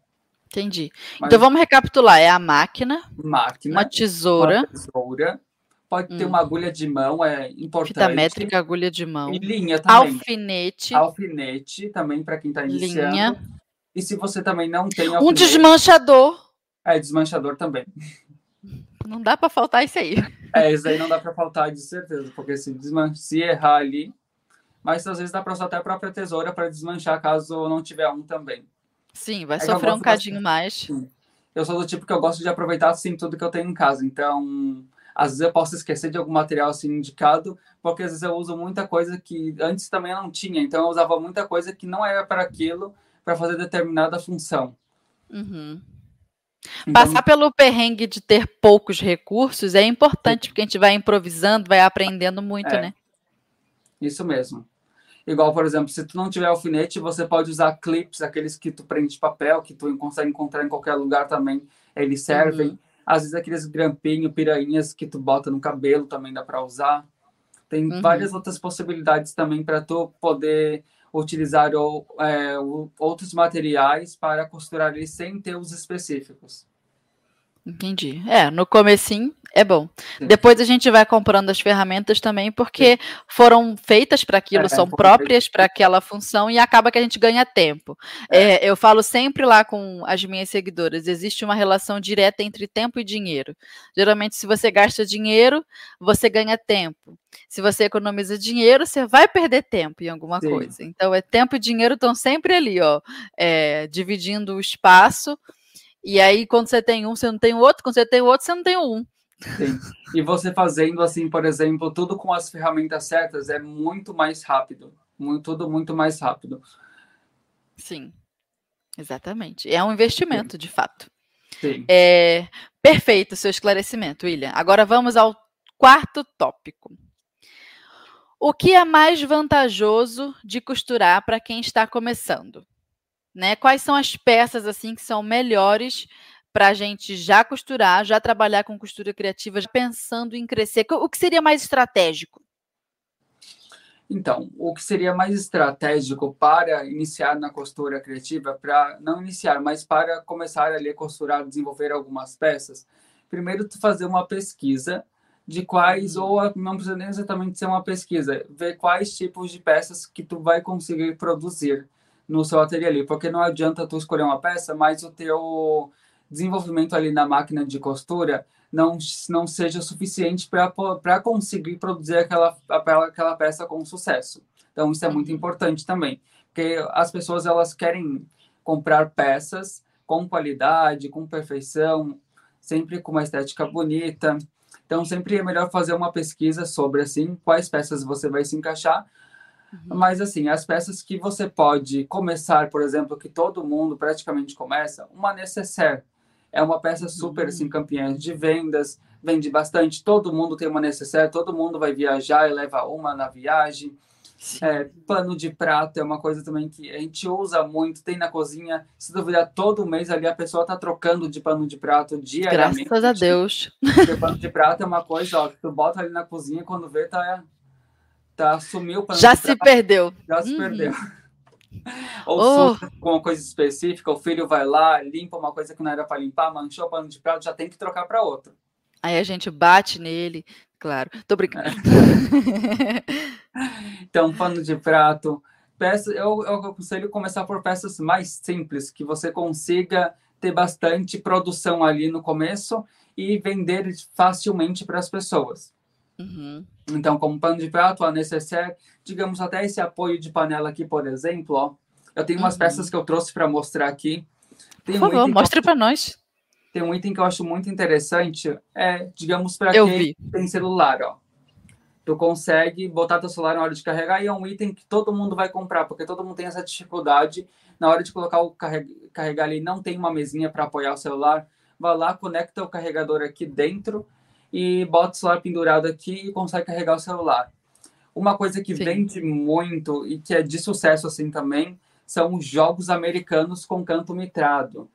Entendi. Mas, então vamos recapitular: é a máquina, máquina uma tesoura, uma tesoura Pode hum. ter uma agulha de mão, é importante. Fita métrica, agulha de mão. E linha também. Alfinete. Alfinete também para quem está iniciando. Linha. E se você também não tem alfinete, Um desmanchador. É, desmanchador também. Não dá para faltar isso aí. É, isso aí não dá para faltar de certeza, porque se, desman... se errar ali. Mas às vezes dá para usar até a própria tesoura para desmanchar caso não tiver um também. Sim, vai sofrer um cadinho mais. Sim. Eu sou do tipo que eu gosto de aproveitar assim tudo que eu tenho em casa. Então, às vezes eu posso esquecer de algum material assim indicado, porque às vezes eu uso muita coisa que antes também eu não tinha, então eu usava muita coisa que não era para aquilo, para fazer determinada função. Uhum. Então, Passar pelo perrengue de ter poucos recursos é importante, porque a gente vai improvisando, vai aprendendo muito, é, né? Isso mesmo. Igual, por exemplo, se tu não tiver alfinete, você pode usar clips, aqueles que tu prende papel, que tu consegue encontrar em qualquer lugar também, eles servem. Uhum. Às vezes aqueles grampinhos, pirainhas que tu bota no cabelo também dá para usar. Tem uhum. várias outras possibilidades também para tu poder utilizar ou, é, outros materiais para costurar eles sem ter os específicos. Entendi. É, no comecinho é bom. Sim. Depois a gente vai comprando as ferramentas também, porque foram feitas para aquilo, É, são próprias para aquela função e acaba que a gente ganha tempo. É, eu falo sempre lá com as minhas seguidoras: existe uma relação direta entre tempo e dinheiro. Geralmente, se você gasta dinheiro, você ganha tempo. Se você economiza dinheiro, você vai perder tempo em alguma Sim. coisa. Então, é tempo e dinheiro estão sempre ali, ó, é, dividindo o espaço. E aí, quando você tem um, você não tem o outro. Quando você tem o outro, você não tem o um. Sim. E você fazendo assim, por exemplo, tudo com as ferramentas certas é muito mais rápido. Muito, tudo muito mais rápido. Sim, exatamente. É um investimento, de fato. Sim. É, perfeito o seu esclarecimento, William. Agora vamos ao quarto tópico. O que é mais vantajoso de costurar para quem está começando? Né? Quais são as peças assim que são melhores para a gente já costurar, já trabalhar com costura criativa, já pensando em crescer? O que seria mais estratégico? Então, o que seria mais estratégico para iniciar na costura criativa, para não iniciar, mas para começar ali a costurar, desenvolver algumas peças, primeiro fazer uma pesquisa de quais, ou a- não precisa nem exatamente ser uma pesquisa, ver quais tipos de peças que tu vai conseguir produzir no seu ateliê ali, porque não adianta tu escolher uma peça, mas o teu desenvolvimento ali na máquina de costura não, não seja suficiente para conseguir produzir aquela, aquela, peça com sucesso. Então, isso é muito Uhum. importante também, porque as pessoas elas querem comprar peças com qualidade, com perfeição, sempre com uma estética bonita. Então, sempre é melhor fazer uma pesquisa sobre, assim, quais peças você vai se encaixar. Mas, assim, as peças que você pode começar, por exemplo, que todo mundo praticamente começa, uma necessaire. É uma peça super, assim, campeã de vendas, vende bastante. Todo mundo tem uma necessaire, todo mundo vai viajar e leva uma na viagem. É, pano de prato é uma coisa também que a gente usa muito, tem na cozinha. Se duvidar, todo mês ali a pessoa tá trocando de pano de prato diariamente. Graças a Deus. Porque pano de prato é uma coisa, ó, que tu bota ali na cozinha quando vê, tá, tá sumiu Já se perdeu. já se Uhum. perdeu. Ou Oh. com uma coisa específica, o filho vai lá, limpa uma coisa que não era para limpar, manchou o pano de prato, já tem que trocar para outro. Aí a gente bate nele, claro. Tô brincando. Então, pano de prato, peça, eu, eu aconselho começar por peças mais simples, que você consiga ter bastante produção ali no começo e vender facilmente para as pessoas. Uhum. Então, como pano de prato, a necessaire, digamos até esse apoio de panela aqui, por exemplo, ó. Eu tenho umas Uhum. peças que eu trouxe para mostrar aqui. Tem Por um, favor, mostre para nós. tem um item que eu acho muito interessante, é, digamos, para quem vi. tem celular, ó. Tu consegue botar teu celular na hora de carregar e é um item que todo mundo vai comprar, porque todo mundo tem essa dificuldade na hora de colocar o carreg- carregar ali, não tem uma mesinha para apoiar o celular. Vai lá, conecta o carregador aqui dentro e bota o celular pendurado aqui e consegue carregar o celular. Uma coisa que Sim. vende muito e que é de sucesso assim também são os jogos americanos com canto mitrado.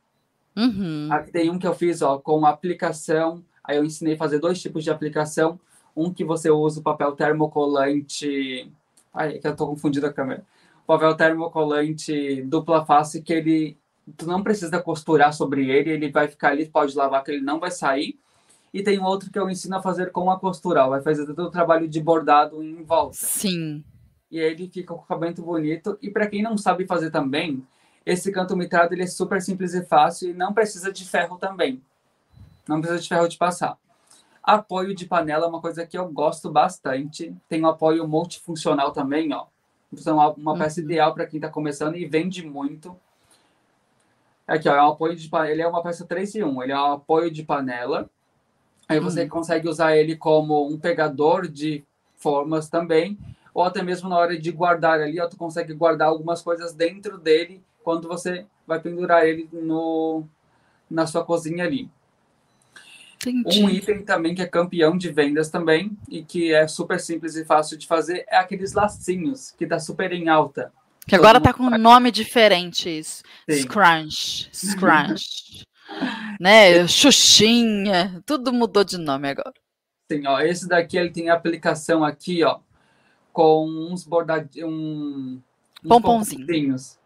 Uhum. Aqui tem um que eu fiz ó, com aplicação. Aí eu ensinei a fazer dois tipos de aplicação. Um que você usa o papel termocolante. Ai, é que eu tô confundindo a câmera. Papel termocolante dupla face que ele. Tu não precisa costurar sobre ele, ele vai ficar ali, pode lavar que ele não vai sair. E tem outro que eu ensino a fazer com a costura, ó, vai fazer todo o trabalho de bordado em volta Sim. e aí ele fica com o acabamento bonito. E para quem não sabe fazer também, esse canto mitrado ele é super simples e fácil e não precisa de ferro também. Não precisa de ferro de passar. Apoio de panela é uma coisa que eu gosto bastante. Tem um apoio multifuncional também, ó. Então, é uma, uma peça ideal para quem está começando e vende muito. Aqui, ó, é um apoio de panela. Ele é uma peça 3 em 1. Ele é um apoio de panela. Aí você Hum. consegue usar ele como um pegador de formas também ou até mesmo na hora de guardar ali, ó, tu consegue guardar algumas coisas dentro dele quando você vai pendurar ele no, na sua cozinha ali. Entendi. Um item também que é campeão de vendas também e que é super simples e fácil de fazer é aqueles lacinhos que tá super em alta. Que agora tá com um nome diferente isso. Sim. Scrunch. Scrunch. né? Xuxinha. Tudo mudou de nome agora. Sim, ó, esse daqui ele tem aplicação aqui, ó, com uns bordadinhos, um, uns Pomponzinho. pomponzinhos.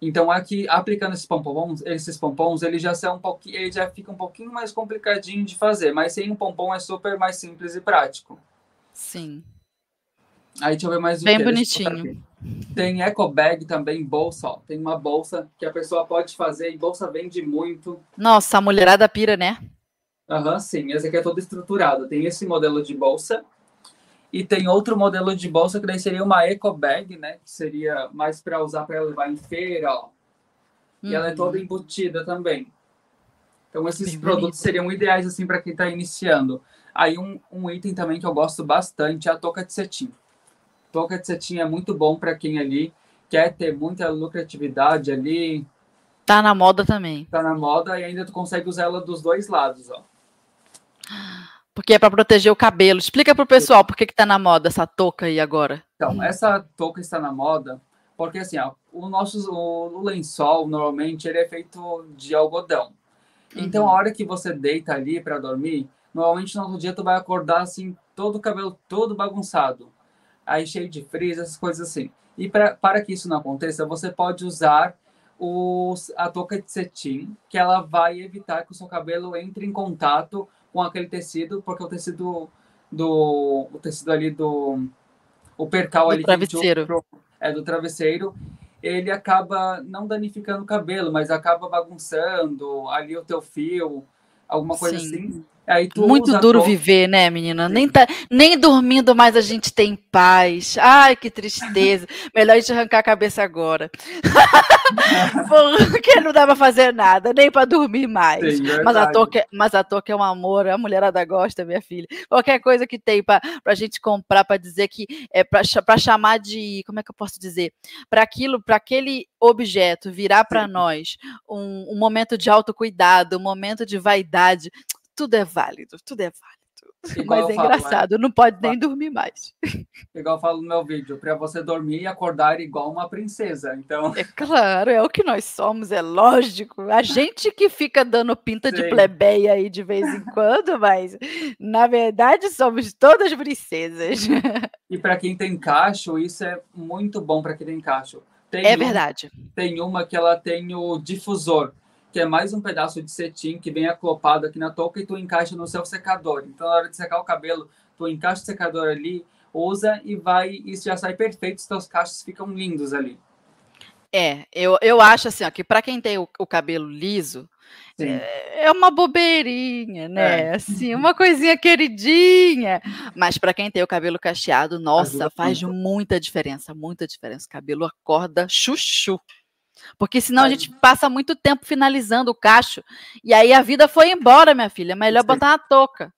Então aqui aplicando esses pompons, esses pompons, ele já são um pouquinho, ele já fica um pouquinho mais complicadinho de fazer, mas sem um pompom é super mais simples e prático. Sim. Aí deixa eu ver mais Bem bonitinho. Tem eco bag também, bolsa, ó. Tem uma bolsa que a pessoa pode fazer e bolsa vende muito. Nossa, a mulherada pira, né? Aham, sim. Essa aqui é toda estruturada. Tem esse modelo de bolsa. E tem outro modelo de bolsa que daí seria uma eco bag, né? Que seria mais para usar para levar em feira, ó. E ela é Uhum. toda embutida também. Então esses Bem produtos bonito. seriam ideais assim para quem está iniciando. Aí um, um item também que eu gosto bastante é a touca de cetim. De cetim é muito bom para quem ali quer ter muita lucratividade ali, Tá na moda também. tá na moda e ainda tu consegue usar ela dos dois lados, ó. Porque é pra proteger o cabelo. Explica pro pessoal por que, que tá na moda essa touca aí agora. Então, essa touca está na moda porque assim, ó, o nosso o, o lençol normalmente ele é feito de algodão. Então, Uhum. a hora que você deita ali para dormir, normalmente no outro dia tu vai acordar assim, todo o cabelo todo bagunçado, aí cheio de frizz, essas coisas assim. E pra, para que isso não aconteça, você pode usar os, a touca de cetim, que ela vai evitar que o seu cabelo entre em contato com aquele tecido, porque o tecido do o tecido ali do o percal Do ali travesseiro. pro- é do travesseiro, ele acaba não danificando o cabelo, mas acaba bagunçando ali o teu fio, alguma coisa Sim. assim. Muito duro viver, né, menina? Nem, tá, nem dormindo mais a gente tem paz. Ai, que tristeza. Melhor a gente arrancar a cabeça agora. Porque não dá pra fazer nada, nem pra dormir mais. Sim, Mas a, touca, mas a touca é um amor, a mulherada gosta, minha filha. Qualquer coisa que tem pra, pra gente comprar, pra dizer que é pra, pra chamar de. Como é que eu posso dizer? Pra aquilo, pra aquele objeto virar pra Sim. nós um, um momento de autocuidado, um momento de vaidade. Tudo é válido, tudo é válido. Igual Mas é falo, engraçado, não pode nem dormir mais. Igual eu falo no meu vídeo, para você dormir e acordar igual uma princesa. Então, É claro, é o que nós somos, é lógico. A gente que fica dando pinta de Sim. plebeia aí de vez em quando, mas na verdade somos todas princesas. e para quem tem cacho, isso é muito bom para quem tem cacho. Tem É um- verdade. Tem uma que ela tem o difusor, que é mais um pedaço de cetim que vem acoplado aqui na touca e tu encaixa no seu secador. Então, na hora de secar o cabelo, tu encaixa o secador ali, usa e vai, isso já sai perfeito, os teus cachos ficam lindos ali. É, eu, eu acho assim, ó, que para quem tem o, o cabelo liso, Sim. é uma bobeirinha, né? É. Assim, uma coisinha queridinha. Mas para quem tem o cabelo cacheado, nossa, Ajuda faz muita diferença, muita diferença. O cabelo acorda chuchu. Porque senão a Faz. gente passa muito tempo finalizando o cacho. E aí a vida foi embora, minha filha. Melhor Sim. botar uma touca.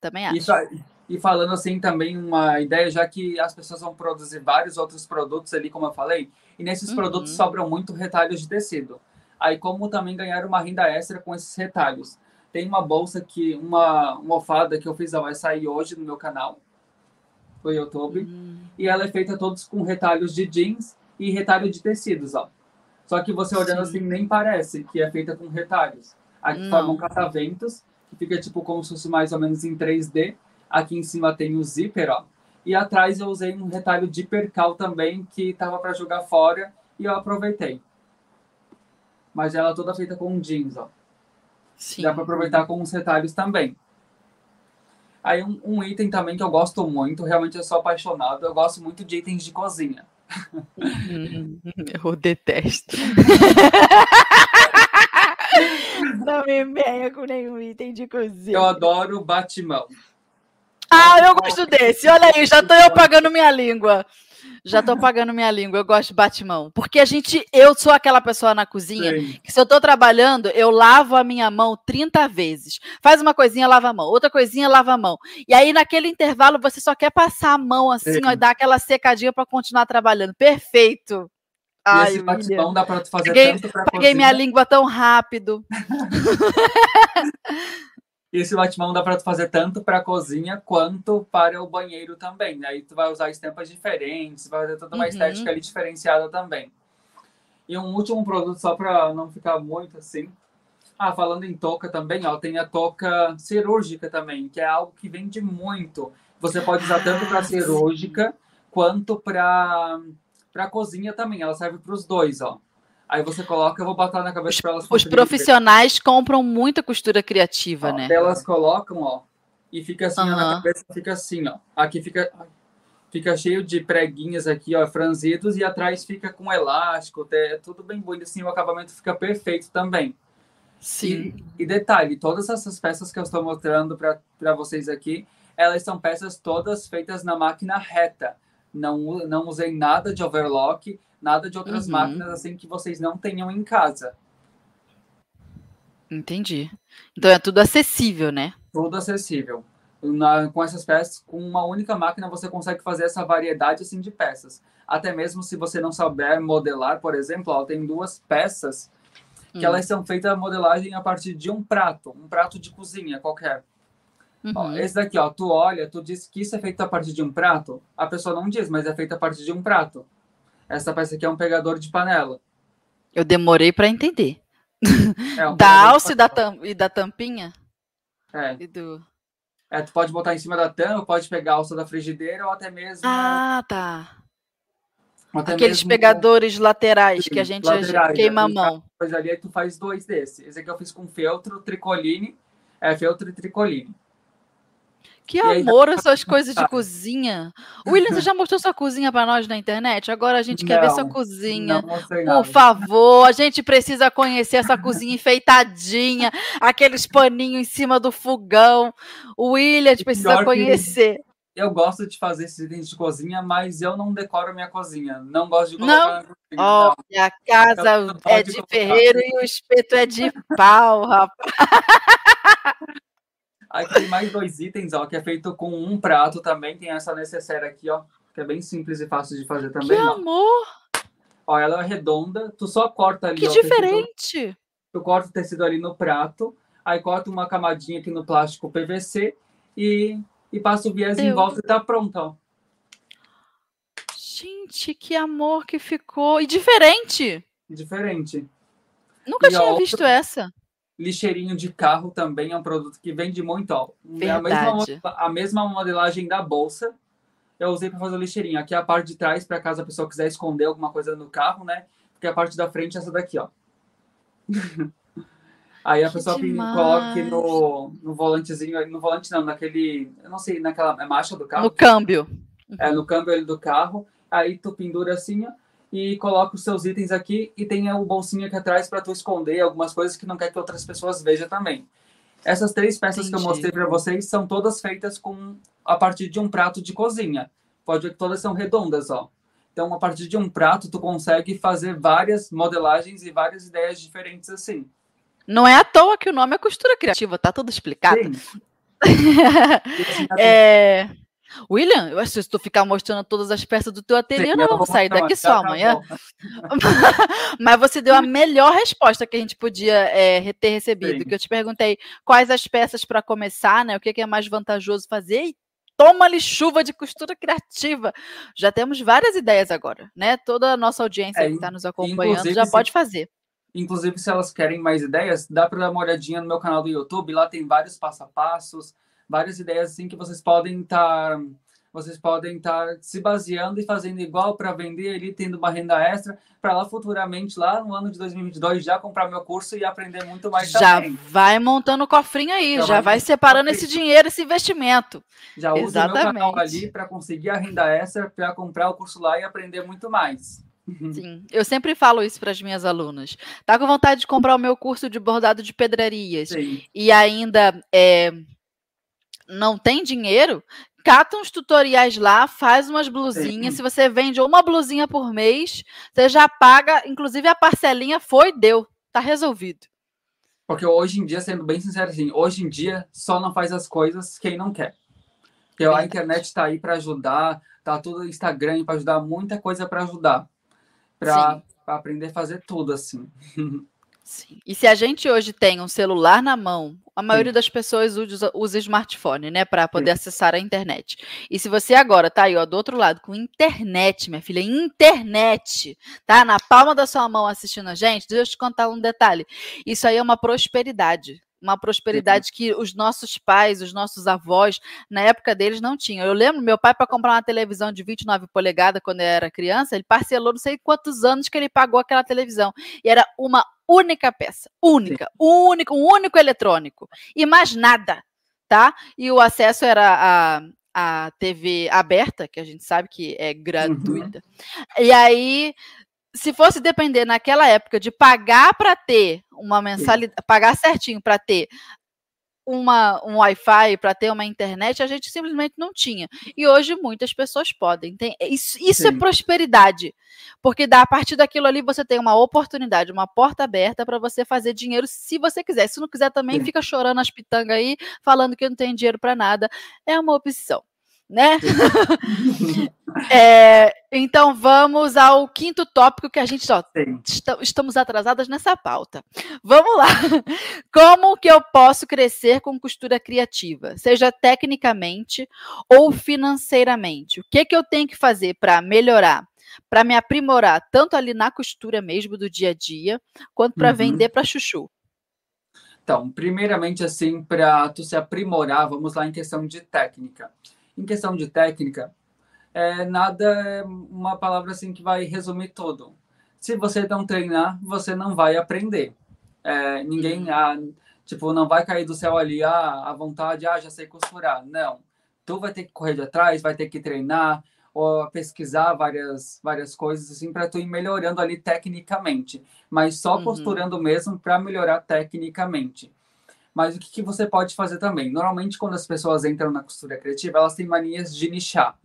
Também acho. Isso, aí- e falando assim também uma ideia, já que as pessoas vão produzir vários outros produtos ali, como eu falei, e nesses Uhum. produtos sobram muito retalhos de tecido. Aí como também ganhar uma renda extra com esses retalhos? Tem uma bolsa que, uma, uma almofada que eu fiz, ela vai sair hoje no meu canal, no YouTube, Hum, e ela é feita todos com retalhos de jeans e retalho de tecidos, ó. Só que você olhando Sim. assim nem parece que é feita com retalhos. Aqui Não. formam cataventos, que fica tipo como se fosse mais ou menos em 3D. Aqui em cima tem o zíper, ó. E atrás eu usei um retalho de percal também, que tava para jogar fora, e eu aproveitei. Mas ela é toda feita com jeans, ó. sim. Dá para aproveitar com os retalhos também. Aí um, um item também que eu gosto muito, realmente eu sou apaixonado, eu gosto muito de itens de cozinha. Hum, Eu detesto. Não me venha com nenhum item de cozinha. Eu adoro batimão. Ah, eu gosto desse. Olha aí, já tô eu pagando minha língua. Já tô pagando minha língua. Eu gosto de batimão. Porque a gente, eu sou aquela pessoa na cozinha Sim. que se eu tô trabalhando, eu lavo a minha mão 30 vezes. Faz uma coisinha, lava a mão. Outra coisinha, lava a mão. E aí, naquele intervalo, você só quer passar a mão assim, Sim. ó, e dar aquela secadinha para continuar trabalhando. Perfeito. E Ai, esse batimão dá para tu fazer Paguei- tanto para Paguei minha cozinha. língua tão rápido. E esse batimão dá para tu fazer tanto para cozinha quanto para o banheiro também. Aí tu vai usar estampas diferentes, vai fazer toda uma Uhum. estética ali diferenciada também. E um último produto só para não ficar muito assim. Ah, falando em touca também, ó, tem a touca cirúrgica também, que é algo que vende muito. Você pode usar tanto para Ah, cirúrgica quanto para para cozinha também. Ela serve para os dois, ó. Aí você coloca, eu vou botar na cabeça para elas. Os profissionais compram muita costura criativa, ó, né? Elas colocam, ó, e fica assim, uhum. ó, na cabeça fica assim, ó. Aqui fica fica cheio de preguinhas aqui, ó, franzidos, e atrás fica com elástico, é tudo bem bonito, assim, o acabamento fica perfeito também. Sim. E, e detalhe, todas essas peças que eu estou mostrando para vocês aqui, elas são peças todas feitas na máquina reta. Não, não usei nada de overlock, nada de outras uhum. máquinas assim que vocês não tenham em casa. Entendi. Então é tudo acessível, né? Tudo acessível. Na, com essas peças, com uma única máquina, você consegue fazer essa variedade assim de peças. Até mesmo se você não souber modelar, por exemplo, ó, tem duas peças que hum. elas são feitas a modelagem a partir de um prato, um prato de cozinha qualquer. Uhum. Ó, esse daqui, ó, tu olha, tu diz que isso é feito a partir de um prato, a pessoa não diz, mas é feito a partir de um prato. Essa peça aqui é um pegador de panela. Eu demorei para entender. É um da alça e da, tam, e da tampinha? É. E do... É, tu pode botar em cima da tampa, pode pegar a alça da frigideira ou até mesmo. Ah, tá. Aqueles mesmo... pegadores laterais Sim, que a gente laterais, queima a mão. Pois ali tu faz dois desses. Esse aqui eu fiz com feltro, tricoline. É, feltro e tricoline. Que e amor aí... essas coisas de cozinha. William, você já mostrou sua cozinha para nós na internet? Agora a gente quer ver sua cozinha. Por favor, a gente precisa conhecer essa cozinha enfeitadinha, aqueles paninhos em cima do fogão. O William, a gente precisa conhecer. Eu gosto de fazer esses itens de cozinha, mas eu não decoro minha cozinha. Não gosto de colocar não? Olha, a casa é de ferreiro e o espeto é de pau, rapaz. Aí tem mais dois itens, ó, que é feito com um prato também. Tem essa necessária aqui, ó, que é bem simples e fácil de fazer também. Que ó. amor! Ó, ela é redonda, tu só corta ali. Que ó, diferente! Tecido, tu corta o tecido ali no prato, aí corta uma camadinha aqui no plástico PVC e, e passa o viés Deus. em volta e tá pronto, ó. Gente, que amor que ficou! E diferente! Diferente. Nunca e tinha outra... visto essa lixeirinho de carro também é um produto que vende muito. Ó. É a mesma, a mesma modelagem da bolsa. Eu usei para fazer o lixeirinho. Aqui é a parte de trás, para caso a pessoa quiser esconder alguma coisa no carro, né? Porque a parte da frente é essa daqui, ó. Aí a que pessoa demais. coloca aqui no, no volantezinho, no volante não, naquele, eu não sei, naquela é marcha do carro. No câmbio. É, no câmbio do carro. Aí tu pendura assim, ó e coloca os seus itens aqui e tem o bolsinho aqui atrás para tu esconder algumas coisas que não quer que outras pessoas vejam também. Essas três peças Entendi. que eu mostrei para vocês são todas feitas com a partir de um prato de cozinha. Pode ver que todas são redondas, ó. Então, a partir de um prato, tu consegue fazer várias modelagens e várias ideias diferentes assim. Não é à toa que o nome é costura criativa, tá tudo explicado. Sim. é... William, eu se tu ficar mostrando todas as peças do teu ateliê, Sim, não vamos sair daqui só amanhã. Mas você deu a melhor resposta que a gente podia é, ter recebido. Sim. Que eu te perguntei quais as peças para começar, né? O que, que é mais vantajoso fazer? E toma-lhe chuva de costura criativa. Já temos várias ideias agora, né? Toda a nossa audiência é, que está nos acompanhando já se, pode fazer. Inclusive, se elas querem mais ideias, dá para dar uma olhadinha no meu canal do YouTube. Lá tem vários passo a passos várias ideias assim que vocês podem estar vocês podem estar se baseando e fazendo igual para vender ali, tendo uma renda extra, para lá futuramente, lá no ano de 2022, já comprar meu curso e aprender muito mais já também. vai montando o cofrinho aí, já, já vai, vai separando esse dinheiro, esse investimento. Já usa o meu canal ali para conseguir a renda extra, para comprar o curso lá e aprender muito mais. Sim, eu sempre falo isso para as minhas alunas. Tá com vontade de comprar o meu curso de bordado de pedrarias Sim. e ainda é, não tem dinheiro, cata uns tutoriais lá, faz umas blusinhas. Sim. Se você vende uma blusinha por mês, você já paga, inclusive a parcelinha foi, deu, tá resolvido. Porque hoje em dia, sendo bem sincero assim, hoje em dia só não faz as coisas quem não quer. Porque a internet está aí para ajudar, tá tudo Instagram para ajudar, muita coisa para ajudar. Para aprender a fazer tudo assim. Sim. E se a gente hoje tem um celular na mão, a maioria Sim. das pessoas usa, usa smartphone, né, para poder Sim. acessar a internet. E se você agora tá aí, ó, do outro lado, com internet, minha filha, internet, tá na palma da sua mão assistindo a gente, deixa eu te contar um detalhe. Isso aí é uma prosperidade uma prosperidade que os nossos pais, os nossos avós, na época deles não tinham. Eu lembro, meu pai, para comprar uma televisão de 29 polegadas quando eu era criança, ele parcelou não sei quantos anos que ele pagou aquela televisão. E era uma única peça, única, único, um único eletrônico. E mais nada, tá? E o acesso era a, a TV aberta, que a gente sabe que é gratuita. Uhum. E aí se fosse depender naquela época de pagar para ter uma mensalidade, pagar certinho para ter uma, um Wi-Fi, para ter uma internet, a gente simplesmente não tinha. E hoje muitas pessoas podem. Tem, isso isso é prosperidade. Porque dá, a partir daquilo ali você tem uma oportunidade, uma porta aberta para você fazer dinheiro se você quiser. Se não quiser também, Sim. fica chorando as pitangas aí, falando que não tem dinheiro para nada. É uma opção né? é, então vamos ao quinto tópico que a gente ó, estamos atrasadas nessa pauta. Vamos lá. Como que eu posso crescer com costura criativa, seja tecnicamente ou financeiramente? O que que eu tenho que fazer para melhorar? Para me aprimorar, tanto ali na costura mesmo do dia a dia, quanto para uhum. vender para chuchu. Então, primeiramente, assim, para tu se aprimorar, vamos lá em questão de técnica. Em questão de técnica, é, nada é uma palavra assim que vai resumir tudo. Se você não treinar, você não vai aprender. É, ninguém, uhum. ah, tipo, não vai cair do céu ali, ah, à vontade, ah, já sei costurar. Não. Tu vai ter que correr de atrás, vai ter que treinar, ou pesquisar várias, várias coisas assim para tu ir melhorando ali tecnicamente, mas só uhum. costurando mesmo para melhorar tecnicamente. Mas o que, que você pode fazer também? Normalmente, quando as pessoas entram na costura criativa, elas têm manias de nichar.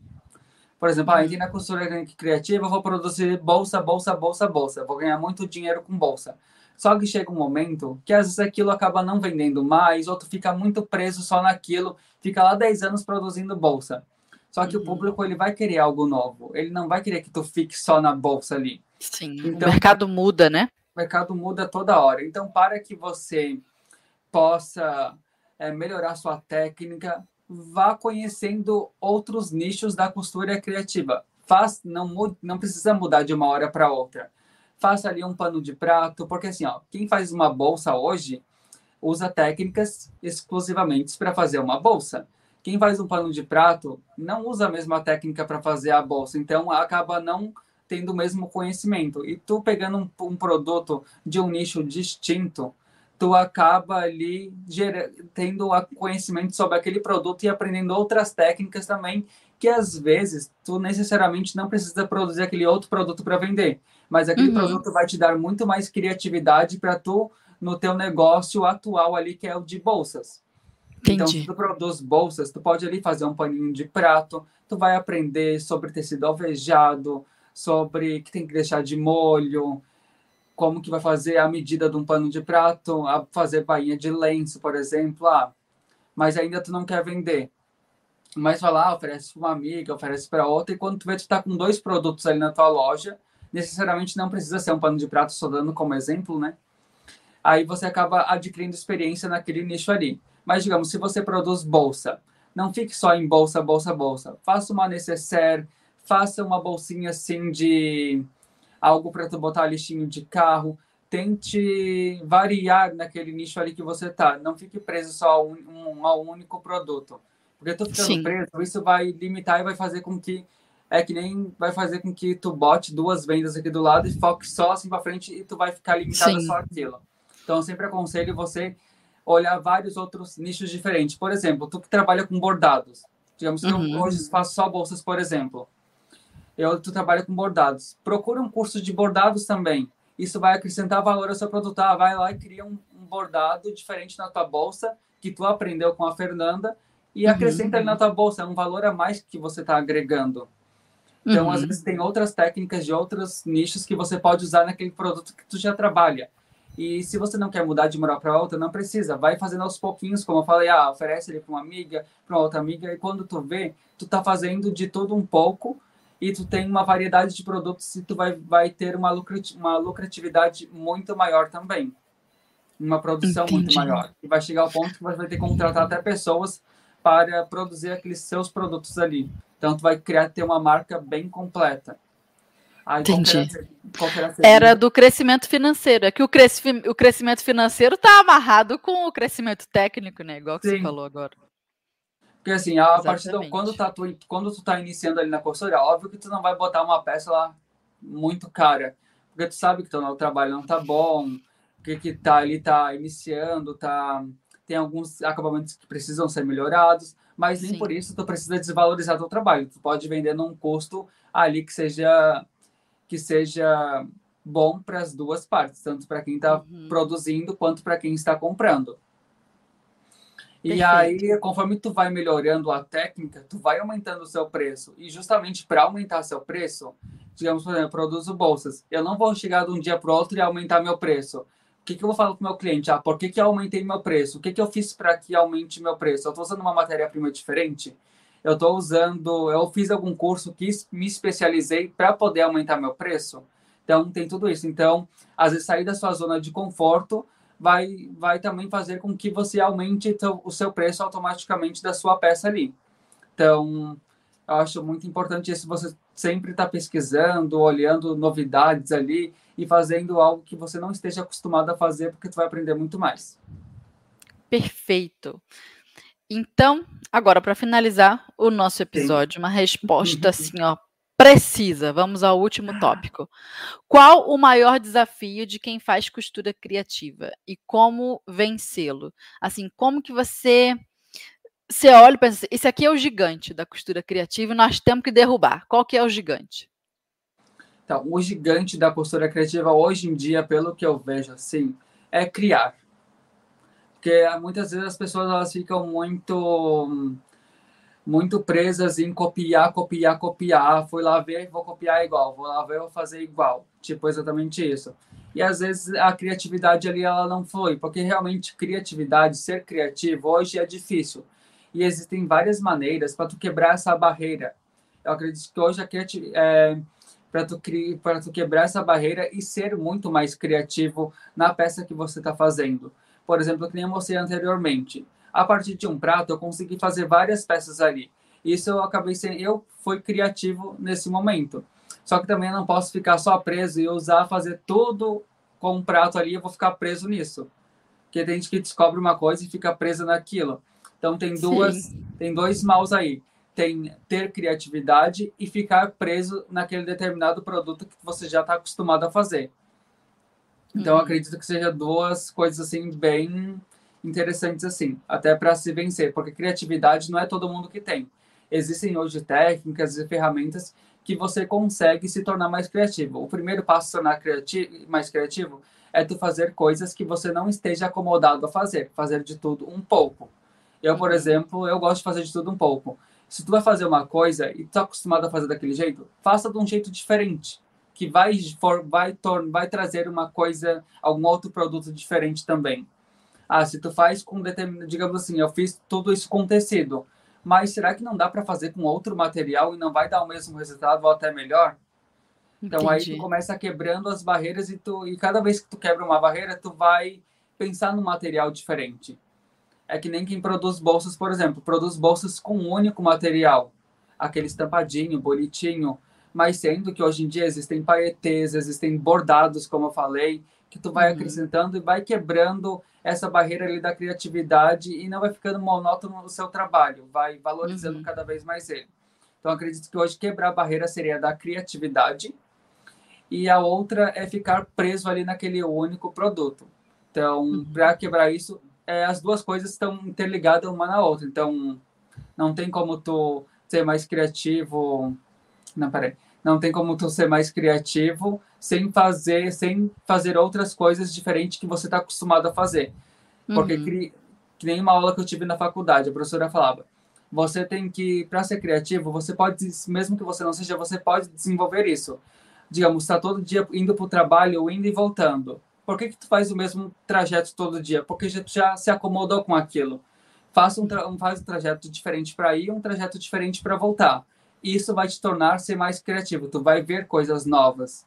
Por exemplo, ah, entrei na costura criativa, eu vou produzir bolsa, bolsa, bolsa, bolsa. Vou ganhar muito dinheiro com bolsa. Só que chega um momento que às vezes aquilo acaba não vendendo mais, ou tu fica muito preso só naquilo, fica lá 10 anos produzindo bolsa. Só que uhum. o público ele vai querer algo novo. Ele não vai querer que tu fique só na bolsa ali. Sim, então, o mercado muda, né? O mercado muda toda hora. Então, para que você possa é, melhorar sua técnica, vá conhecendo outros nichos da costura criativa. Faz, não, não precisa mudar de uma hora para outra. Faça ali um pano de prato, porque assim, ó, quem faz uma bolsa hoje usa técnicas exclusivamente para fazer uma bolsa. Quem faz um pano de prato não usa a mesma técnica para fazer a bolsa, então acaba não tendo o mesmo conhecimento. E tu pegando um, um produto de um nicho distinto, tu acaba ali tendo conhecimento sobre aquele produto e aprendendo outras técnicas também, que às vezes tu necessariamente não precisa produzir aquele outro produto para vender, mas aquele uhum. produto vai te dar muito mais criatividade para tu no teu negócio atual ali que é o de bolsas. Entendi. Então, se tu produz bolsas, tu pode ali fazer um paninho de prato, tu vai aprender sobre tecido alvejado, sobre que tem que deixar de molho, como que vai fazer a medida de um pano de prato, a fazer bainha de lenço, por exemplo, ah, mas ainda tu não quer vender. Mas vai lá, oferece para uma amiga, oferece para outra, e quando tu vê tu tá com dois produtos ali na tua loja, necessariamente não precisa ser um pano de prato, só dando como exemplo, né? Aí você acaba adquirindo experiência naquele nicho ali. Mas, digamos, se você produz bolsa, não fique só em bolsa, bolsa, bolsa. Faça uma necessaire, faça uma bolsinha assim de algo para tu botar listinho de carro. Tente variar naquele nicho ali que você tá. Não fique preso só a um, um, a um único produto. Porque tu ficando Sim. preso, isso vai limitar e vai fazer com que é que nem vai fazer com que tu bote duas vendas aqui do lado e foque só assim para frente e tu vai ficar limitado Sim. só aquilo. Então, sempre aconselho você olhar vários outros nichos diferentes. Por exemplo, tu que trabalha com bordados. Digamos que uhum. eu hoje faço só bolsas, por exemplo eu, tu trabalha com bordados. Procura um curso de bordados também. Isso vai acrescentar valor ao seu produto. Ah, vai lá e cria um, um, bordado diferente na tua bolsa que tu aprendeu com a Fernanda e uhum. acrescenta ali na tua bolsa. É um valor a mais que você está agregando. Então, uhum. às vezes, tem outras técnicas de outros nichos que você pode usar naquele produto que tu já trabalha. E se você não quer mudar de uma para outra, não precisa. Vai fazendo aos pouquinhos, como eu falei, ah, oferece ele para uma amiga, para outra amiga, e quando tu vê, tu tá fazendo de tudo um pouco e tu tem uma variedade de produtos e tu vai, vai ter uma, uma lucratividade muito maior também. Uma produção Entendi. muito maior. E vai chegar ao ponto que você vai ter que contratar até pessoas para produzir aqueles seus produtos ali. Então, tu vai criar, ter uma marca bem completa. Aí, Entendi. Qual era, qual era, era, do crescimento financeiro. É que o, cresci o crescimento financeiro está amarrado com o crescimento técnico, né? Igual que Sim. você falou agora. Porque assim, a partir do, quando, tá, tu, quando tu tá iniciando ali na consultoria, óbvio que tu não vai botar uma peça lá muito cara. Porque tu sabe que teu trabalho não tá bom, que que tá ali tá iniciando, tá tem alguns acabamentos que precisam ser melhorados, mas nem Sim. por isso tu precisa desvalorizar teu trabalho. Tu pode vender num custo ali que seja que seja bom para as duas partes, tanto para quem está uhum. produzindo quanto para quem está comprando. Perfeito. E aí, conforme tu vai melhorando a técnica, tu vai aumentando o seu preço. E justamente para aumentar seu preço, digamos, por exemplo, eu produzo bolsas. Eu não vou chegar de um dia para o outro e aumentar meu preço. O que, que eu vou falar para o meu cliente? Ah, por que, que eu aumentei meu preço? O que, que eu fiz para que aumente meu preço? Eu estou usando uma matéria-prima diferente? Eu estou usando... Eu fiz algum curso que me especializei para poder aumentar meu preço? Então, tem tudo isso. Então, às vezes, sair da sua zona de conforto vai, vai também fazer com que você aumente o seu preço automaticamente da sua peça ali. Então, eu acho muito importante isso, você sempre estar tá pesquisando, olhando novidades ali e fazendo algo que você não esteja acostumado a fazer, porque tu vai aprender muito mais. Perfeito. Então, agora para finalizar o nosso episódio, Sim. uma resposta assim, ó, precisa. Vamos ao último tópico. Qual o maior desafio de quem faz costura criativa e como vencê-lo? Assim, como que você você olha e pensa, assim, esse aqui é o gigante da costura criativa e nós temos que derrubar. Qual que é o gigante? Então, o gigante da costura criativa hoje em dia, pelo que eu vejo assim, é criar. Porque muitas vezes as pessoas elas ficam muito muito presas em copiar, copiar, copiar. Fui lá ver, vou copiar igual. Vou lá ver, vou fazer igual. Tipo, exatamente isso. E às vezes a criatividade ali ela não foi, porque realmente criatividade, ser criativo hoje é difícil. E existem várias maneiras para tu quebrar essa barreira. Eu acredito que hoje a criatividade é, para tu, tu quebrar essa barreira e ser muito mais criativo na peça que você está fazendo. Por exemplo, que nem eu mostrei anteriormente a partir de um prato eu consegui fazer várias peças ali. Isso eu acabei sendo, eu fui criativo nesse momento. Só que também não posso ficar só preso e usar, fazer tudo com um prato ali, eu vou ficar preso nisso. Porque tem gente que descobre uma coisa e fica presa naquilo. Então tem duas, Sim. tem dois maus aí. Tem ter criatividade e ficar preso naquele determinado produto que você já está acostumado a fazer. Então uhum. acredito que seja duas coisas assim bem interessantes assim, até para se vencer, porque criatividade não é todo mundo que tem. Existem hoje técnicas e ferramentas que você consegue se tornar mais criativo. O primeiro passo se tornar criativo, mais criativo é tu fazer coisas que você não esteja acomodado a fazer, fazer de tudo um pouco. Eu, por uhum. exemplo, eu gosto de fazer de tudo um pouco. Se tu vai fazer uma coisa e tu tá acostumado a fazer daquele jeito, faça de um jeito diferente, que vai for, vai tor vai trazer uma coisa, algum outro produto diferente também. Ah, se tu faz com determinado, digamos assim, eu fiz tudo isso com tecido, mas será que não dá para fazer com outro material e não vai dar o mesmo resultado ou até melhor? Então Entendi. aí tu começa quebrando as barreiras e tu e cada vez que tu quebra uma barreira, tu vai pensar num material diferente. É que nem quem produz bolsas, por exemplo, produz bolsas com um único material, aquele estampadinho, bonitinho, mas sendo que hoje em dia existem paetês, existem bordados, como eu falei, que tu vai uhum. acrescentando e vai quebrando essa barreira ali da criatividade e não vai ficando monótono no seu trabalho, vai valorizando uhum. cada vez mais ele. Então, acredito que hoje quebrar a barreira seria da criatividade e a outra é ficar preso ali naquele único produto. Então, uhum. para quebrar isso, é, as duas coisas estão interligadas uma na outra. Então, não tem como tu ser mais criativo. Não, peraí. Não tem como tu ser mais criativo sem fazer, sem fazer outras coisas diferentes que você está acostumado a fazer. Porque uhum. que, que nem uma aula que eu tive na faculdade, a professora falava, você tem que, para ser criativo, você pode, mesmo que você não seja, você pode desenvolver isso. Digamos, está todo dia indo para o trabalho, indo e voltando. Por que, que tu faz o mesmo trajeto todo dia? Porque já, já se acomodou com aquilo. Faça um, um, faz um trajeto diferente para ir, um trajeto diferente para voltar. Isso vai te tornar ser mais criativo. Tu vai ver coisas novas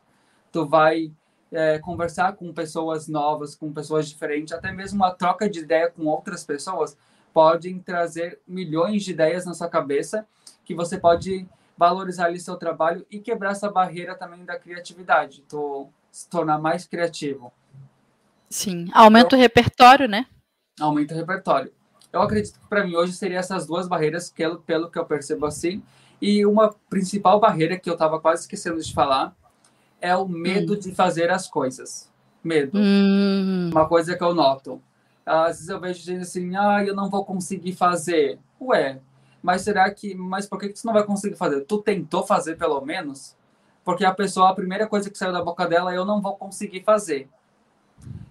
tu vai é, conversar com pessoas novas, com pessoas diferentes, até mesmo uma troca de ideia com outras pessoas podem trazer milhões de ideias na sua cabeça que você pode valorizar ali seu trabalho e quebrar essa barreira também da criatividade, tu se tornar mais criativo. Sim, aumenta então, o repertório, né? Aumenta o repertório. Eu acredito que para mim hoje seria essas duas barreiras, que, pelo que eu percebo assim. E uma principal barreira que eu estava quase esquecendo de falar é o medo hum. de fazer as coisas. Medo. Hum. Uma coisa que eu noto. Às vezes eu vejo gente assim, ah, eu não vou conseguir fazer. Ué, mas será que. Mas por que, que você não vai conseguir fazer? Tu tentou fazer pelo menos? Porque a pessoa, a primeira coisa que saiu da boca dela é eu não vou conseguir fazer.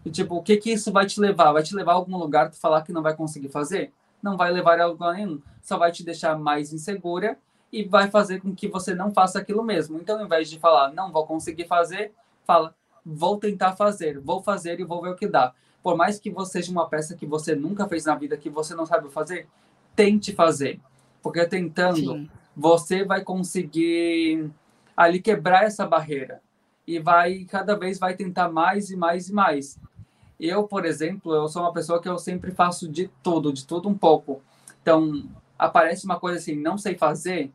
E tipo, o que que isso vai te levar? Vai te levar a algum lugar tu falar que não vai conseguir fazer? Não vai levar a lugar nenhum. Só vai te deixar mais insegura e vai fazer com que você não faça aquilo mesmo. Então, ao invés de falar, não vou conseguir fazer, fala, vou tentar fazer, vou fazer e vou ver o que dá. Por mais que você seja uma peça que você nunca fez na vida, que você não sabe fazer, tente fazer. Porque tentando, Sim. você vai conseguir ali quebrar essa barreira e vai cada vez vai tentar mais e mais e mais. Eu, por exemplo, eu sou uma pessoa que eu sempre faço de tudo, de tudo um pouco. Então, aparece uma coisa assim, não sei fazer,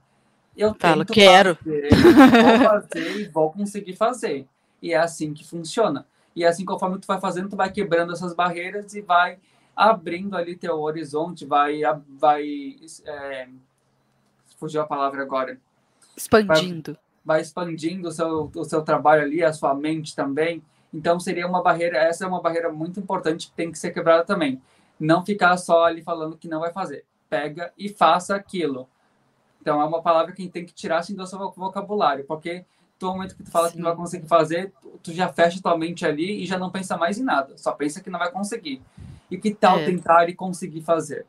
eu Falo, quero. Fazer, vou fazer e vou conseguir fazer. E é assim que funciona. E é assim, conforme tu vai fazendo, tu vai quebrando essas barreiras e vai abrindo ali teu horizonte, vai, vai é, fugiu a palavra agora. Expandindo. Vai, vai expandindo o seu, o seu trabalho ali, a sua mente também. Então seria uma barreira, essa é uma barreira muito importante que tem que ser quebrada também. Não ficar só ali falando que não vai fazer. Pega e faça aquilo. Então é uma palavra que tem que tirar assim do seu vocabulário, porque no momento que tu fala Sim. que não vai conseguir fazer, tu já fecha tua mente ali e já não pensa mais em nada, só pensa que não vai conseguir. E que tal é. tentar e conseguir fazer?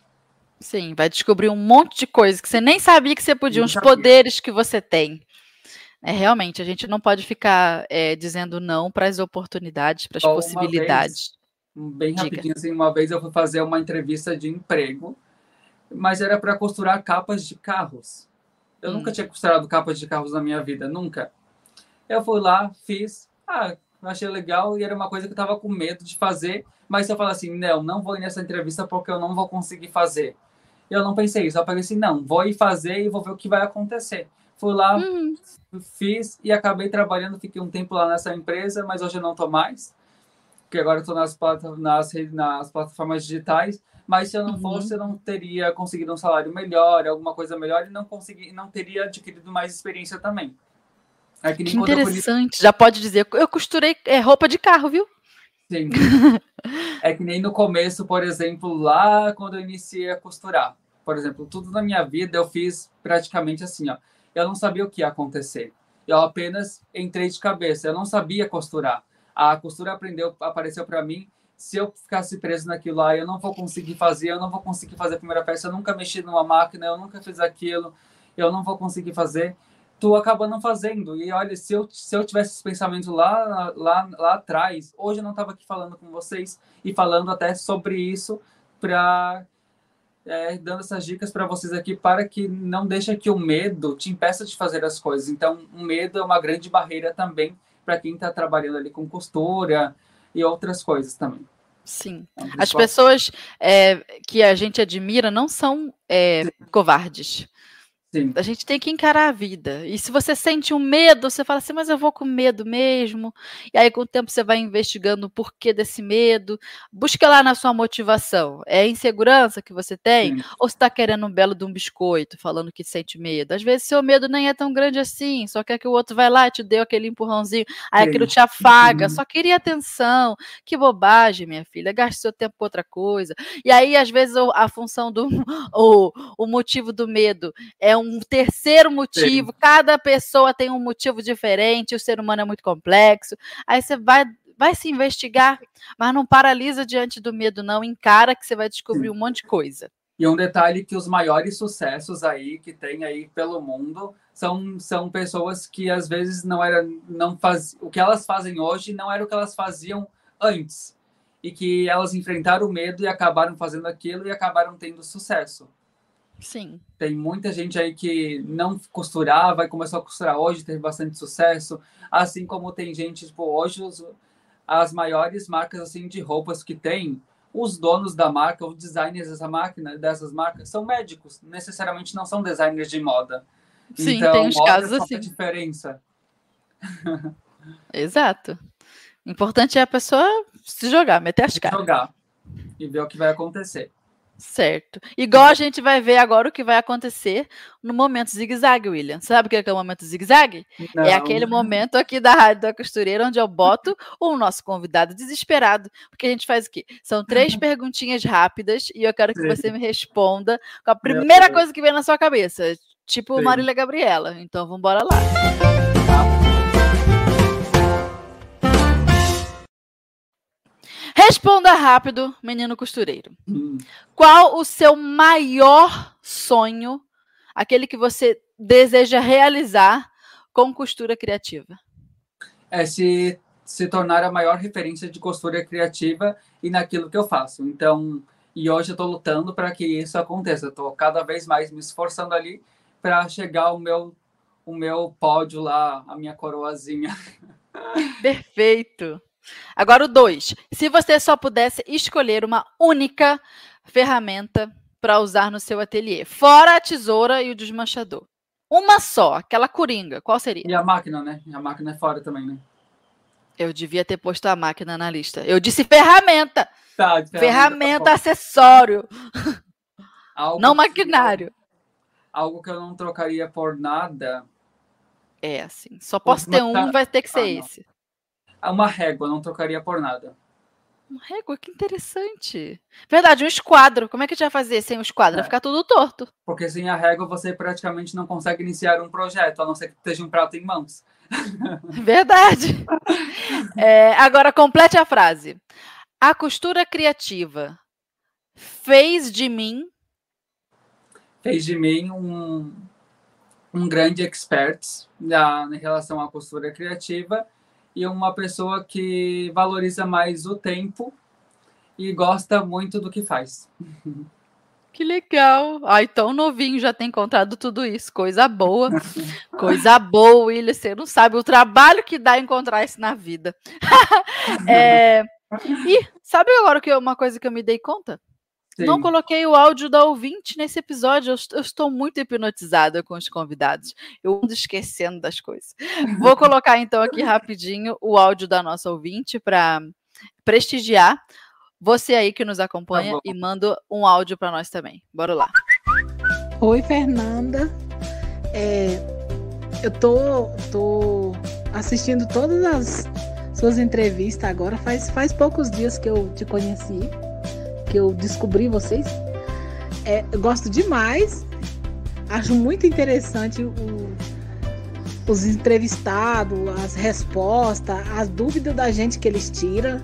Sim, vai descobrir um monte de coisas que você nem sabia que você podia, uns poderes que você tem. É, realmente, a gente não pode ficar é, dizendo não para as oportunidades, para as possibilidades. Vez, bem rapidinho, assim, uma vez eu fui fazer uma entrevista de emprego, mas era para costurar capas de carros. Eu hum. nunca tinha costurado capas de carros na minha vida, nunca. Eu fui lá, fiz, ah, achei legal e era uma coisa que eu estava com medo de fazer, mas eu falei assim, não, não vou ir nessa entrevista porque eu não vou conseguir fazer. Eu não pensei isso, eu falei assim, não, vou ir fazer e vou ver o que vai acontecer. Fui lá, uhum. fiz e acabei trabalhando, fiquei um tempo lá nessa empresa, mas hoje eu não estou mais, porque agora estou nas, nas, nas plataformas digitais. Mas se eu não uhum. fosse, eu não teria conseguido um salário melhor, alguma coisa melhor, e não consegui, não teria adquirido mais experiência também. É que, que interessante. Já pode dizer, eu costurei é, roupa de carro, viu? Sim. é que nem no começo, por exemplo, lá quando eu iniciei a costurar. Por exemplo, tudo na minha vida eu fiz praticamente assim, ó eu não sabia o que ia acontecer. Eu apenas entrei de cabeça, eu não sabia costurar. A costura aprendeu, apareceu para mim. Se eu ficasse preso naquilo lá, eu não vou conseguir fazer, eu não vou conseguir fazer a primeira peça, eu nunca mexi numa máquina, eu nunca fiz aquilo, eu não vou conseguir fazer. Tu acaba não fazendo. E olha, se eu, se eu tivesse esse pensamento lá, lá, lá atrás, hoje eu não estava aqui falando com vocês e falando até sobre isso para é, dando essas dicas para vocês aqui para que não deixe que o medo te impeça de fazer as coisas. Então, o medo é uma grande barreira também para quem está trabalhando ali com costura e outras coisas também. Sim. Então, As pessoas é, que a gente admira não são é, covardes. Sim. A gente tem que encarar a vida. E se você sente um medo, você fala assim, mas eu vou com medo mesmo. E aí, com o tempo, você vai investigando o porquê desse medo. Busca lá na sua motivação. É a insegurança que você tem? Sim. Ou você está querendo um belo de um biscoito, falando que sente medo? Às vezes, seu medo nem é tão grande assim. Só quer que o outro vai lá e te dê aquele empurrãozinho. Aí Sim. aquilo te afaga. Só queria atenção. Que bobagem, minha filha. Gaste seu tempo com outra coisa. E aí, às vezes, a função do. O, o motivo do medo é um terceiro motivo, Sim. cada pessoa tem um motivo diferente, o ser humano é muito complexo. Aí você vai vai se investigar, mas não paralisa diante do medo, não. Encara que você vai descobrir Sim. um monte de coisa. E um detalhe que os maiores sucessos aí que tem aí pelo mundo são, são pessoas que às vezes não era não faz o que elas fazem hoje não era o que elas faziam antes e que elas enfrentaram o medo e acabaram fazendo aquilo e acabaram tendo sucesso. Sim. Tem muita gente aí que não costurava e começou a costurar hoje, teve bastante sucesso. Assim como tem gente, tipo, hoje os, as maiores marcas assim de roupas que tem, os donos da marca, os designers dessa máquina, dessas marcas, são médicos, necessariamente não são designers de moda. Sim, então, tem uns casos assim. diferença. Exato. O importante é a pessoa se jogar, meter as caras. Jogar e ver o que vai acontecer. Certo. Igual a gente vai ver agora o que vai acontecer no momento zigue-zague, William. Sabe o que é o momento zigue-zague? É aquele momento aqui da Rádio da Costureira onde eu boto o nosso convidado desesperado. Porque a gente faz o quê? São três perguntinhas rápidas e eu quero que Sim. você me responda com a primeira coisa que vem na sua cabeça. Tipo Sim. Marília Gabriela. Então vamos embora lá. Responda rápido, menino costureiro. Hum, Qual o seu maior sonho, aquele que você deseja realizar com costura criativa? É se, se tornar a maior referência de costura criativa e naquilo que eu faço. Então, e hoje eu estou lutando para que isso aconteça. Estou cada vez mais me esforçando ali para chegar ao meu, o meu pódio lá, a minha coroazinha. Perfeito. Agora o dois. Se você só pudesse escolher uma única ferramenta para usar no seu ateliê, fora a tesoura e o desmanchador. Uma só, aquela coringa, qual seria? E a máquina, né? A máquina é fora também, né? Eu devia ter posto a máquina na lista. Eu disse ferramenta, Tá, de ferramenta, tá acessório, Algo não maquinário. Algo que eu não trocaria por nada. É assim, só posso ter um, vai ter que ser Ah, não. esse. Ah, Uma régua, não trocaria por nada. Uma régua, que interessante. Verdade, um esquadro. Como é que a gente vai fazer sem o esquadro? Vai É. ficar tudo torto. Porque sem a régua você praticamente não consegue iniciar um projeto, a não ser que esteja um prato em mãos. Verdade. É, agora, complete a frase. A costura criativa fez de mim. Fez de mim um, um grande expert na, em relação à costura criativa e uma pessoa que valoriza mais o tempo e gosta muito do que faz. Que legal. Ai, tão novinho já tem encontrado tudo isso. Coisa boa. Coisa boa, William. Você não sabe o trabalho que dá encontrar isso na vida. É, E sabe agora que eu- uma coisa que eu me dei conta? Não Sim. coloquei o áudio da ouvinte nesse episódio. Eu, est- eu estou muito hipnotizada com os convidados. Eu ando esquecendo das coisas. Vou colocar então aqui rapidinho o áudio da nossa ouvinte para prestigiar você aí que nos acompanha bom. e manda um áudio para nós também. Bora lá. Oi, Fernanda. É, eu tô, tô assistindo todas as suas entrevistas agora. Faz, faz poucos dias que eu te conheci, que eu descobri vocês. É, eu gosto demais. Acho muito interessante o- os entrevistados, as respostas, as dúvidas da gente que eles tiram.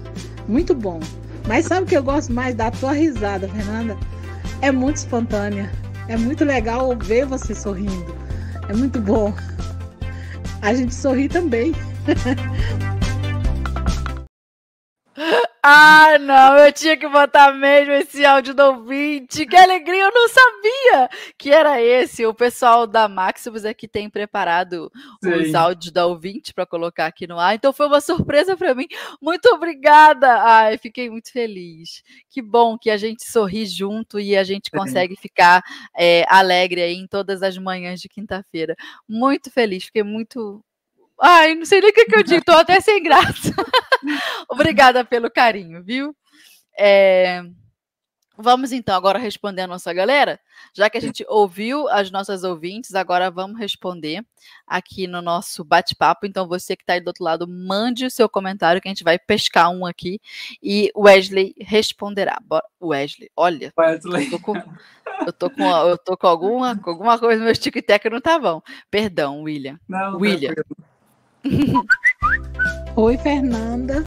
Muito bom. Mas sabe o que eu gosto mais da tua risada, Fernanda? É muito espontânea. É muito legal ver você sorrindo. É muito bom. A gente sorri também. Ah, não, eu tinha que botar mesmo esse áudio do ouvinte. Que alegria, eu não sabia que era esse. O pessoal da Maximus aqui tem preparado os Sim. áudios da ouvinte para colocar aqui no ar. Então foi uma surpresa para mim. Muito obrigada. Ai, fiquei muito feliz. Que bom que a gente sorri junto e a gente Sim. consegue ficar é, alegre aí em todas as manhãs de quinta-feira. Muito feliz, fiquei muito. Ai, não sei nem o que, que eu digo, tô até sem graça. Obrigada pelo carinho, viu? É, Vamos então agora responder a nossa galera. Já que a gente ouviu as nossas ouvintes, agora vamos responder aqui no nosso bate-papo. Então, você que está aí do outro lado, mande o seu comentário que a gente vai pescar um aqui e Wesley responderá. Bora. Wesley, olha, Wesley. eu tô com, eu tô com, eu tô com alguma, com alguma coisa no meu tic-tac não tá bom. Perdão, William. Não, William. tranquilo. Oi, Fernanda.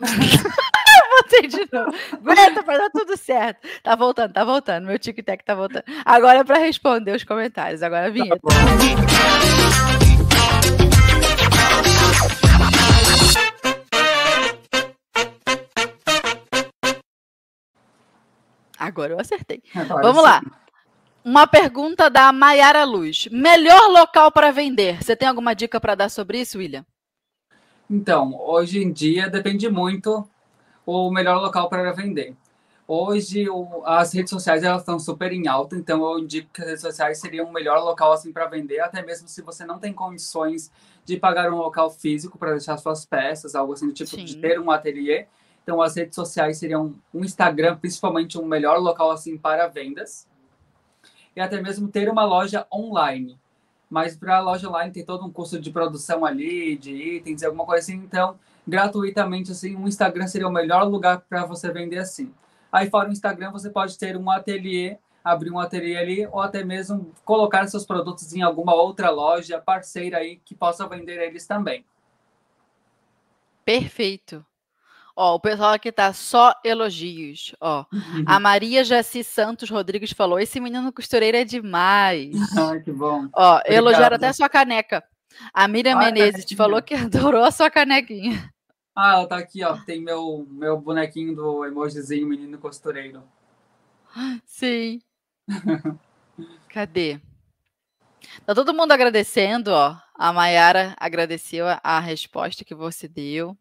Botei de novo. Aguenta, vai dar tudo certo. Tá voltando, tá voltando. Meu tic-tac tá voltando. Agora é para responder os comentários. Agora a vinheta. Agora eu acertei. Agora Vamos sim. lá. Uma pergunta da Maiara Luz. Melhor local para vender? Você tem alguma dica para dar sobre isso, William? Então, hoje em dia depende muito o melhor local para vender. Hoje o, as redes sociais elas estão super em alta, então eu indico que as redes sociais seriam o melhor local assim para vender, até mesmo se você não tem condições de pagar um local físico para deixar suas peças, algo assim do tipo Sim. de ter um ateliê. Então as redes sociais seriam um Instagram, principalmente um melhor local assim para vendas. E até mesmo ter uma loja online. Mas para a loja online tem todo um custo de produção ali, de itens, alguma coisa assim, então gratuitamente assim, um Instagram seria o melhor lugar para você vender assim. Aí fora o Instagram, você pode ter um ateliê, abrir um ateliê ali, ou até mesmo colocar seus produtos em alguma outra loja parceira aí que possa vender eles também. Perfeito. Ó, o pessoal aqui tá só elogios. Ó, a Maria Jaci Santos Rodrigues falou: esse menino costureiro é demais. Ai, que bom. Ó, Obrigado. elogiaram até a sua caneca. A Miriam Ai, Menezes te falou que adorou a sua canequinha. Ah, ela tá aqui, ó. Tem meu, meu bonequinho do emojizinho menino costureiro. Sim. Cadê? Tá todo mundo agradecendo, ó. A Mayara agradeceu a resposta que você deu.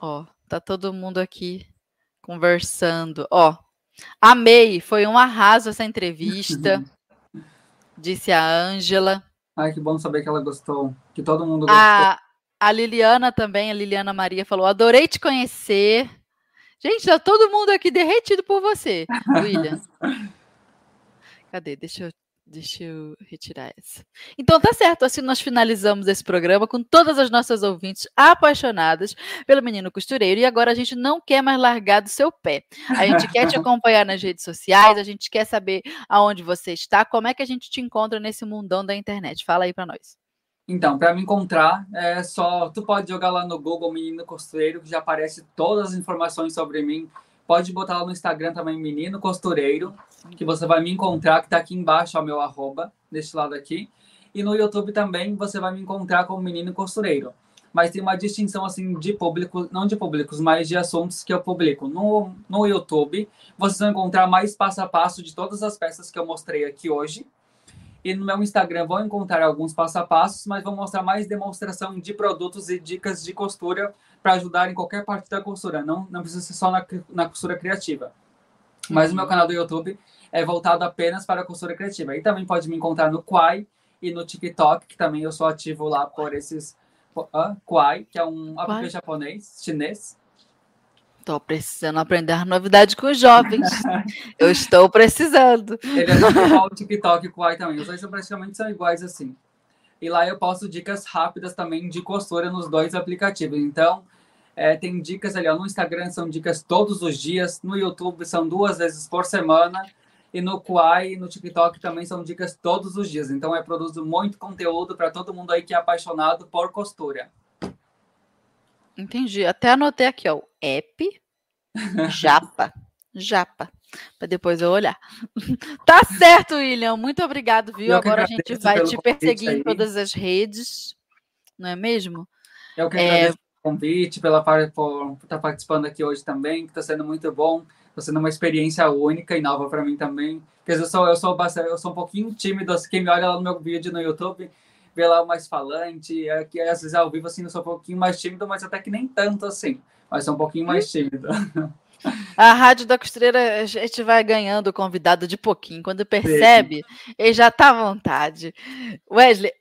Ó, tá todo mundo aqui conversando. Ó, amei, foi um arraso essa entrevista. disse a Ângela. Ai, que bom saber que ela gostou. Que todo mundo gostou. A, a Liliana também, a Liliana Maria falou: adorei te conhecer. Gente, tá todo mundo aqui derretido por você, William. Cadê? Deixa eu, deixa eu retirar essa. Então tá certo, assim nós finalizamos esse programa com todas as nossas ouvintes apaixonadas pelo menino costureiro e agora a gente não quer mais largar do seu pé. A gente quer te acompanhar nas redes sociais, a gente quer saber aonde você está, como é que a gente te encontra nesse mundão da internet. Fala aí para nós. Então, para me encontrar, é só. Tu pode jogar lá no Google Menino Costureiro, que já aparece todas as informações sobre mim. Pode botar lá no Instagram também, Menino Costureiro, que você vai me encontrar, que está aqui embaixo, o meu arroba, deste lado aqui. E no YouTube também você vai me encontrar como Menino Costureiro. Mas tem uma distinção, assim, de público, não de públicos, mas de assuntos que eu publico. No, no YouTube, vocês vão encontrar mais passo a passo de todas as peças que eu mostrei aqui hoje e no meu Instagram vão encontrar alguns passo a passos, mas vou mostrar mais demonstração de produtos e dicas de costura para ajudar em qualquer parte da costura. Não, não precisa ser só na, na costura criativa. Mas o meu uhum. canal do YouTube é voltado apenas para a costura criativa. E também pode me encontrar no Quai e no TikTok, que também eu sou ativo lá por esses. Uh, Quai, que é um app japonês, chinês, Estou precisando aprender novidade com os jovens. Eu estou precisando. Ele é igual o TikTok com o Ai também. Os dois são praticamente são iguais assim. E lá eu posto dicas rápidas também de costura nos dois aplicativos. Então, é, tem dicas ali ó, no Instagram, são dicas todos os dias. No YouTube são duas vezes por semana. E no Kuai e no TikTok também são dicas todos os dias. Então, eu produzo muito conteúdo para todo mundo aí que é apaixonado por costura. Entendi. Até anotei aqui, ó. App Japa. Japa. Para depois eu olhar. tá certo, William. Muito obrigado, viu? Agora a gente vai te perseguir em todas as redes. Não é mesmo? Eu que agradeço é... o convite, pela, por estar tá participando aqui hoje também, que está sendo muito bom. Está sendo uma experiência única e nova para mim também. Porque eu sou, eu sou, eu sou um pouquinho tímido. Assim, quem me olha lá no meu vídeo no YouTube vê lá o mais falante. É, que às vezes ao vivo assim, eu sou um pouquinho mais tímido, mas até que nem tanto assim. Mas sou um pouquinho mais tímido. A Rádio da Costureira, a gente vai ganhando o convidado de pouquinho. Quando percebe, Sim. ele já está à vontade. Wesley.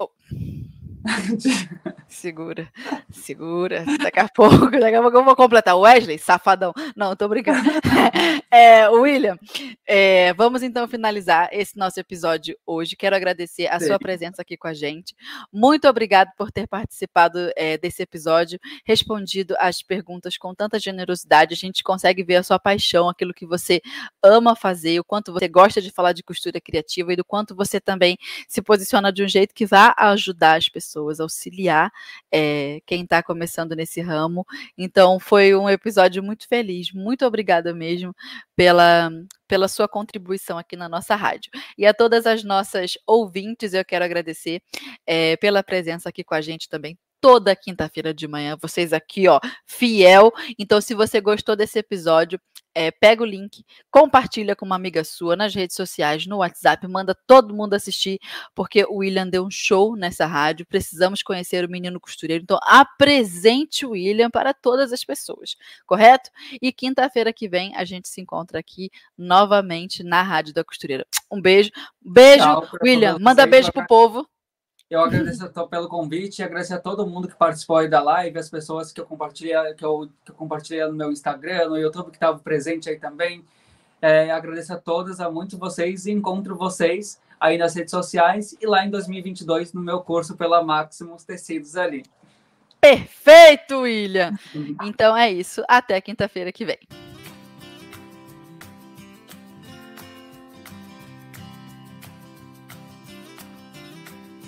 Segura, segura. Daqui a pouco, daqui a pouco eu vou completar. Wesley, safadão. Não, tô brincando. É, William, é, vamos então finalizar esse nosso episódio hoje. Quero agradecer a Sim. sua presença aqui com a gente. Muito obrigado por ter participado é, desse episódio, respondido as perguntas com tanta generosidade. A gente consegue ver a sua paixão, aquilo que você ama fazer, o quanto você gosta de falar de costura criativa e do quanto você também se posiciona de um jeito que vá ajudar as pessoas, auxiliar é, quem está começando nesse ramo. Então, foi um episódio muito feliz. Muito obrigada mesmo pela, pela sua contribuição aqui na nossa rádio. E a todas as nossas ouvintes, eu quero agradecer é, pela presença aqui com a gente também toda quinta-feira de manhã, vocês aqui, ó, fiel. Então, se você gostou desse episódio, é, pega o link, compartilha com uma amiga sua nas redes sociais, no WhatsApp, manda todo mundo assistir, porque o William deu um show nessa rádio. Precisamos conhecer o menino costureiro. Então, apresente o William para todas as pessoas, correto? E quinta-feira que vem a gente se encontra aqui novamente na Rádio da Costureira. Um beijo. Beijo, Tchau, William. Manda beijo pro povo. Eu agradeço pelo convite e agradeço a todo mundo que participou aí da live, as pessoas que eu compartilhei, que eu, que eu compartilhei no meu Instagram, no YouTube, que estavam presente aí também. É, agradeço a todas, a muitos vocês e encontro vocês aí nas redes sociais e lá em 2022 no meu curso pela Maximus Tecidos ali. Perfeito, William! Então é isso. Até quinta-feira que vem.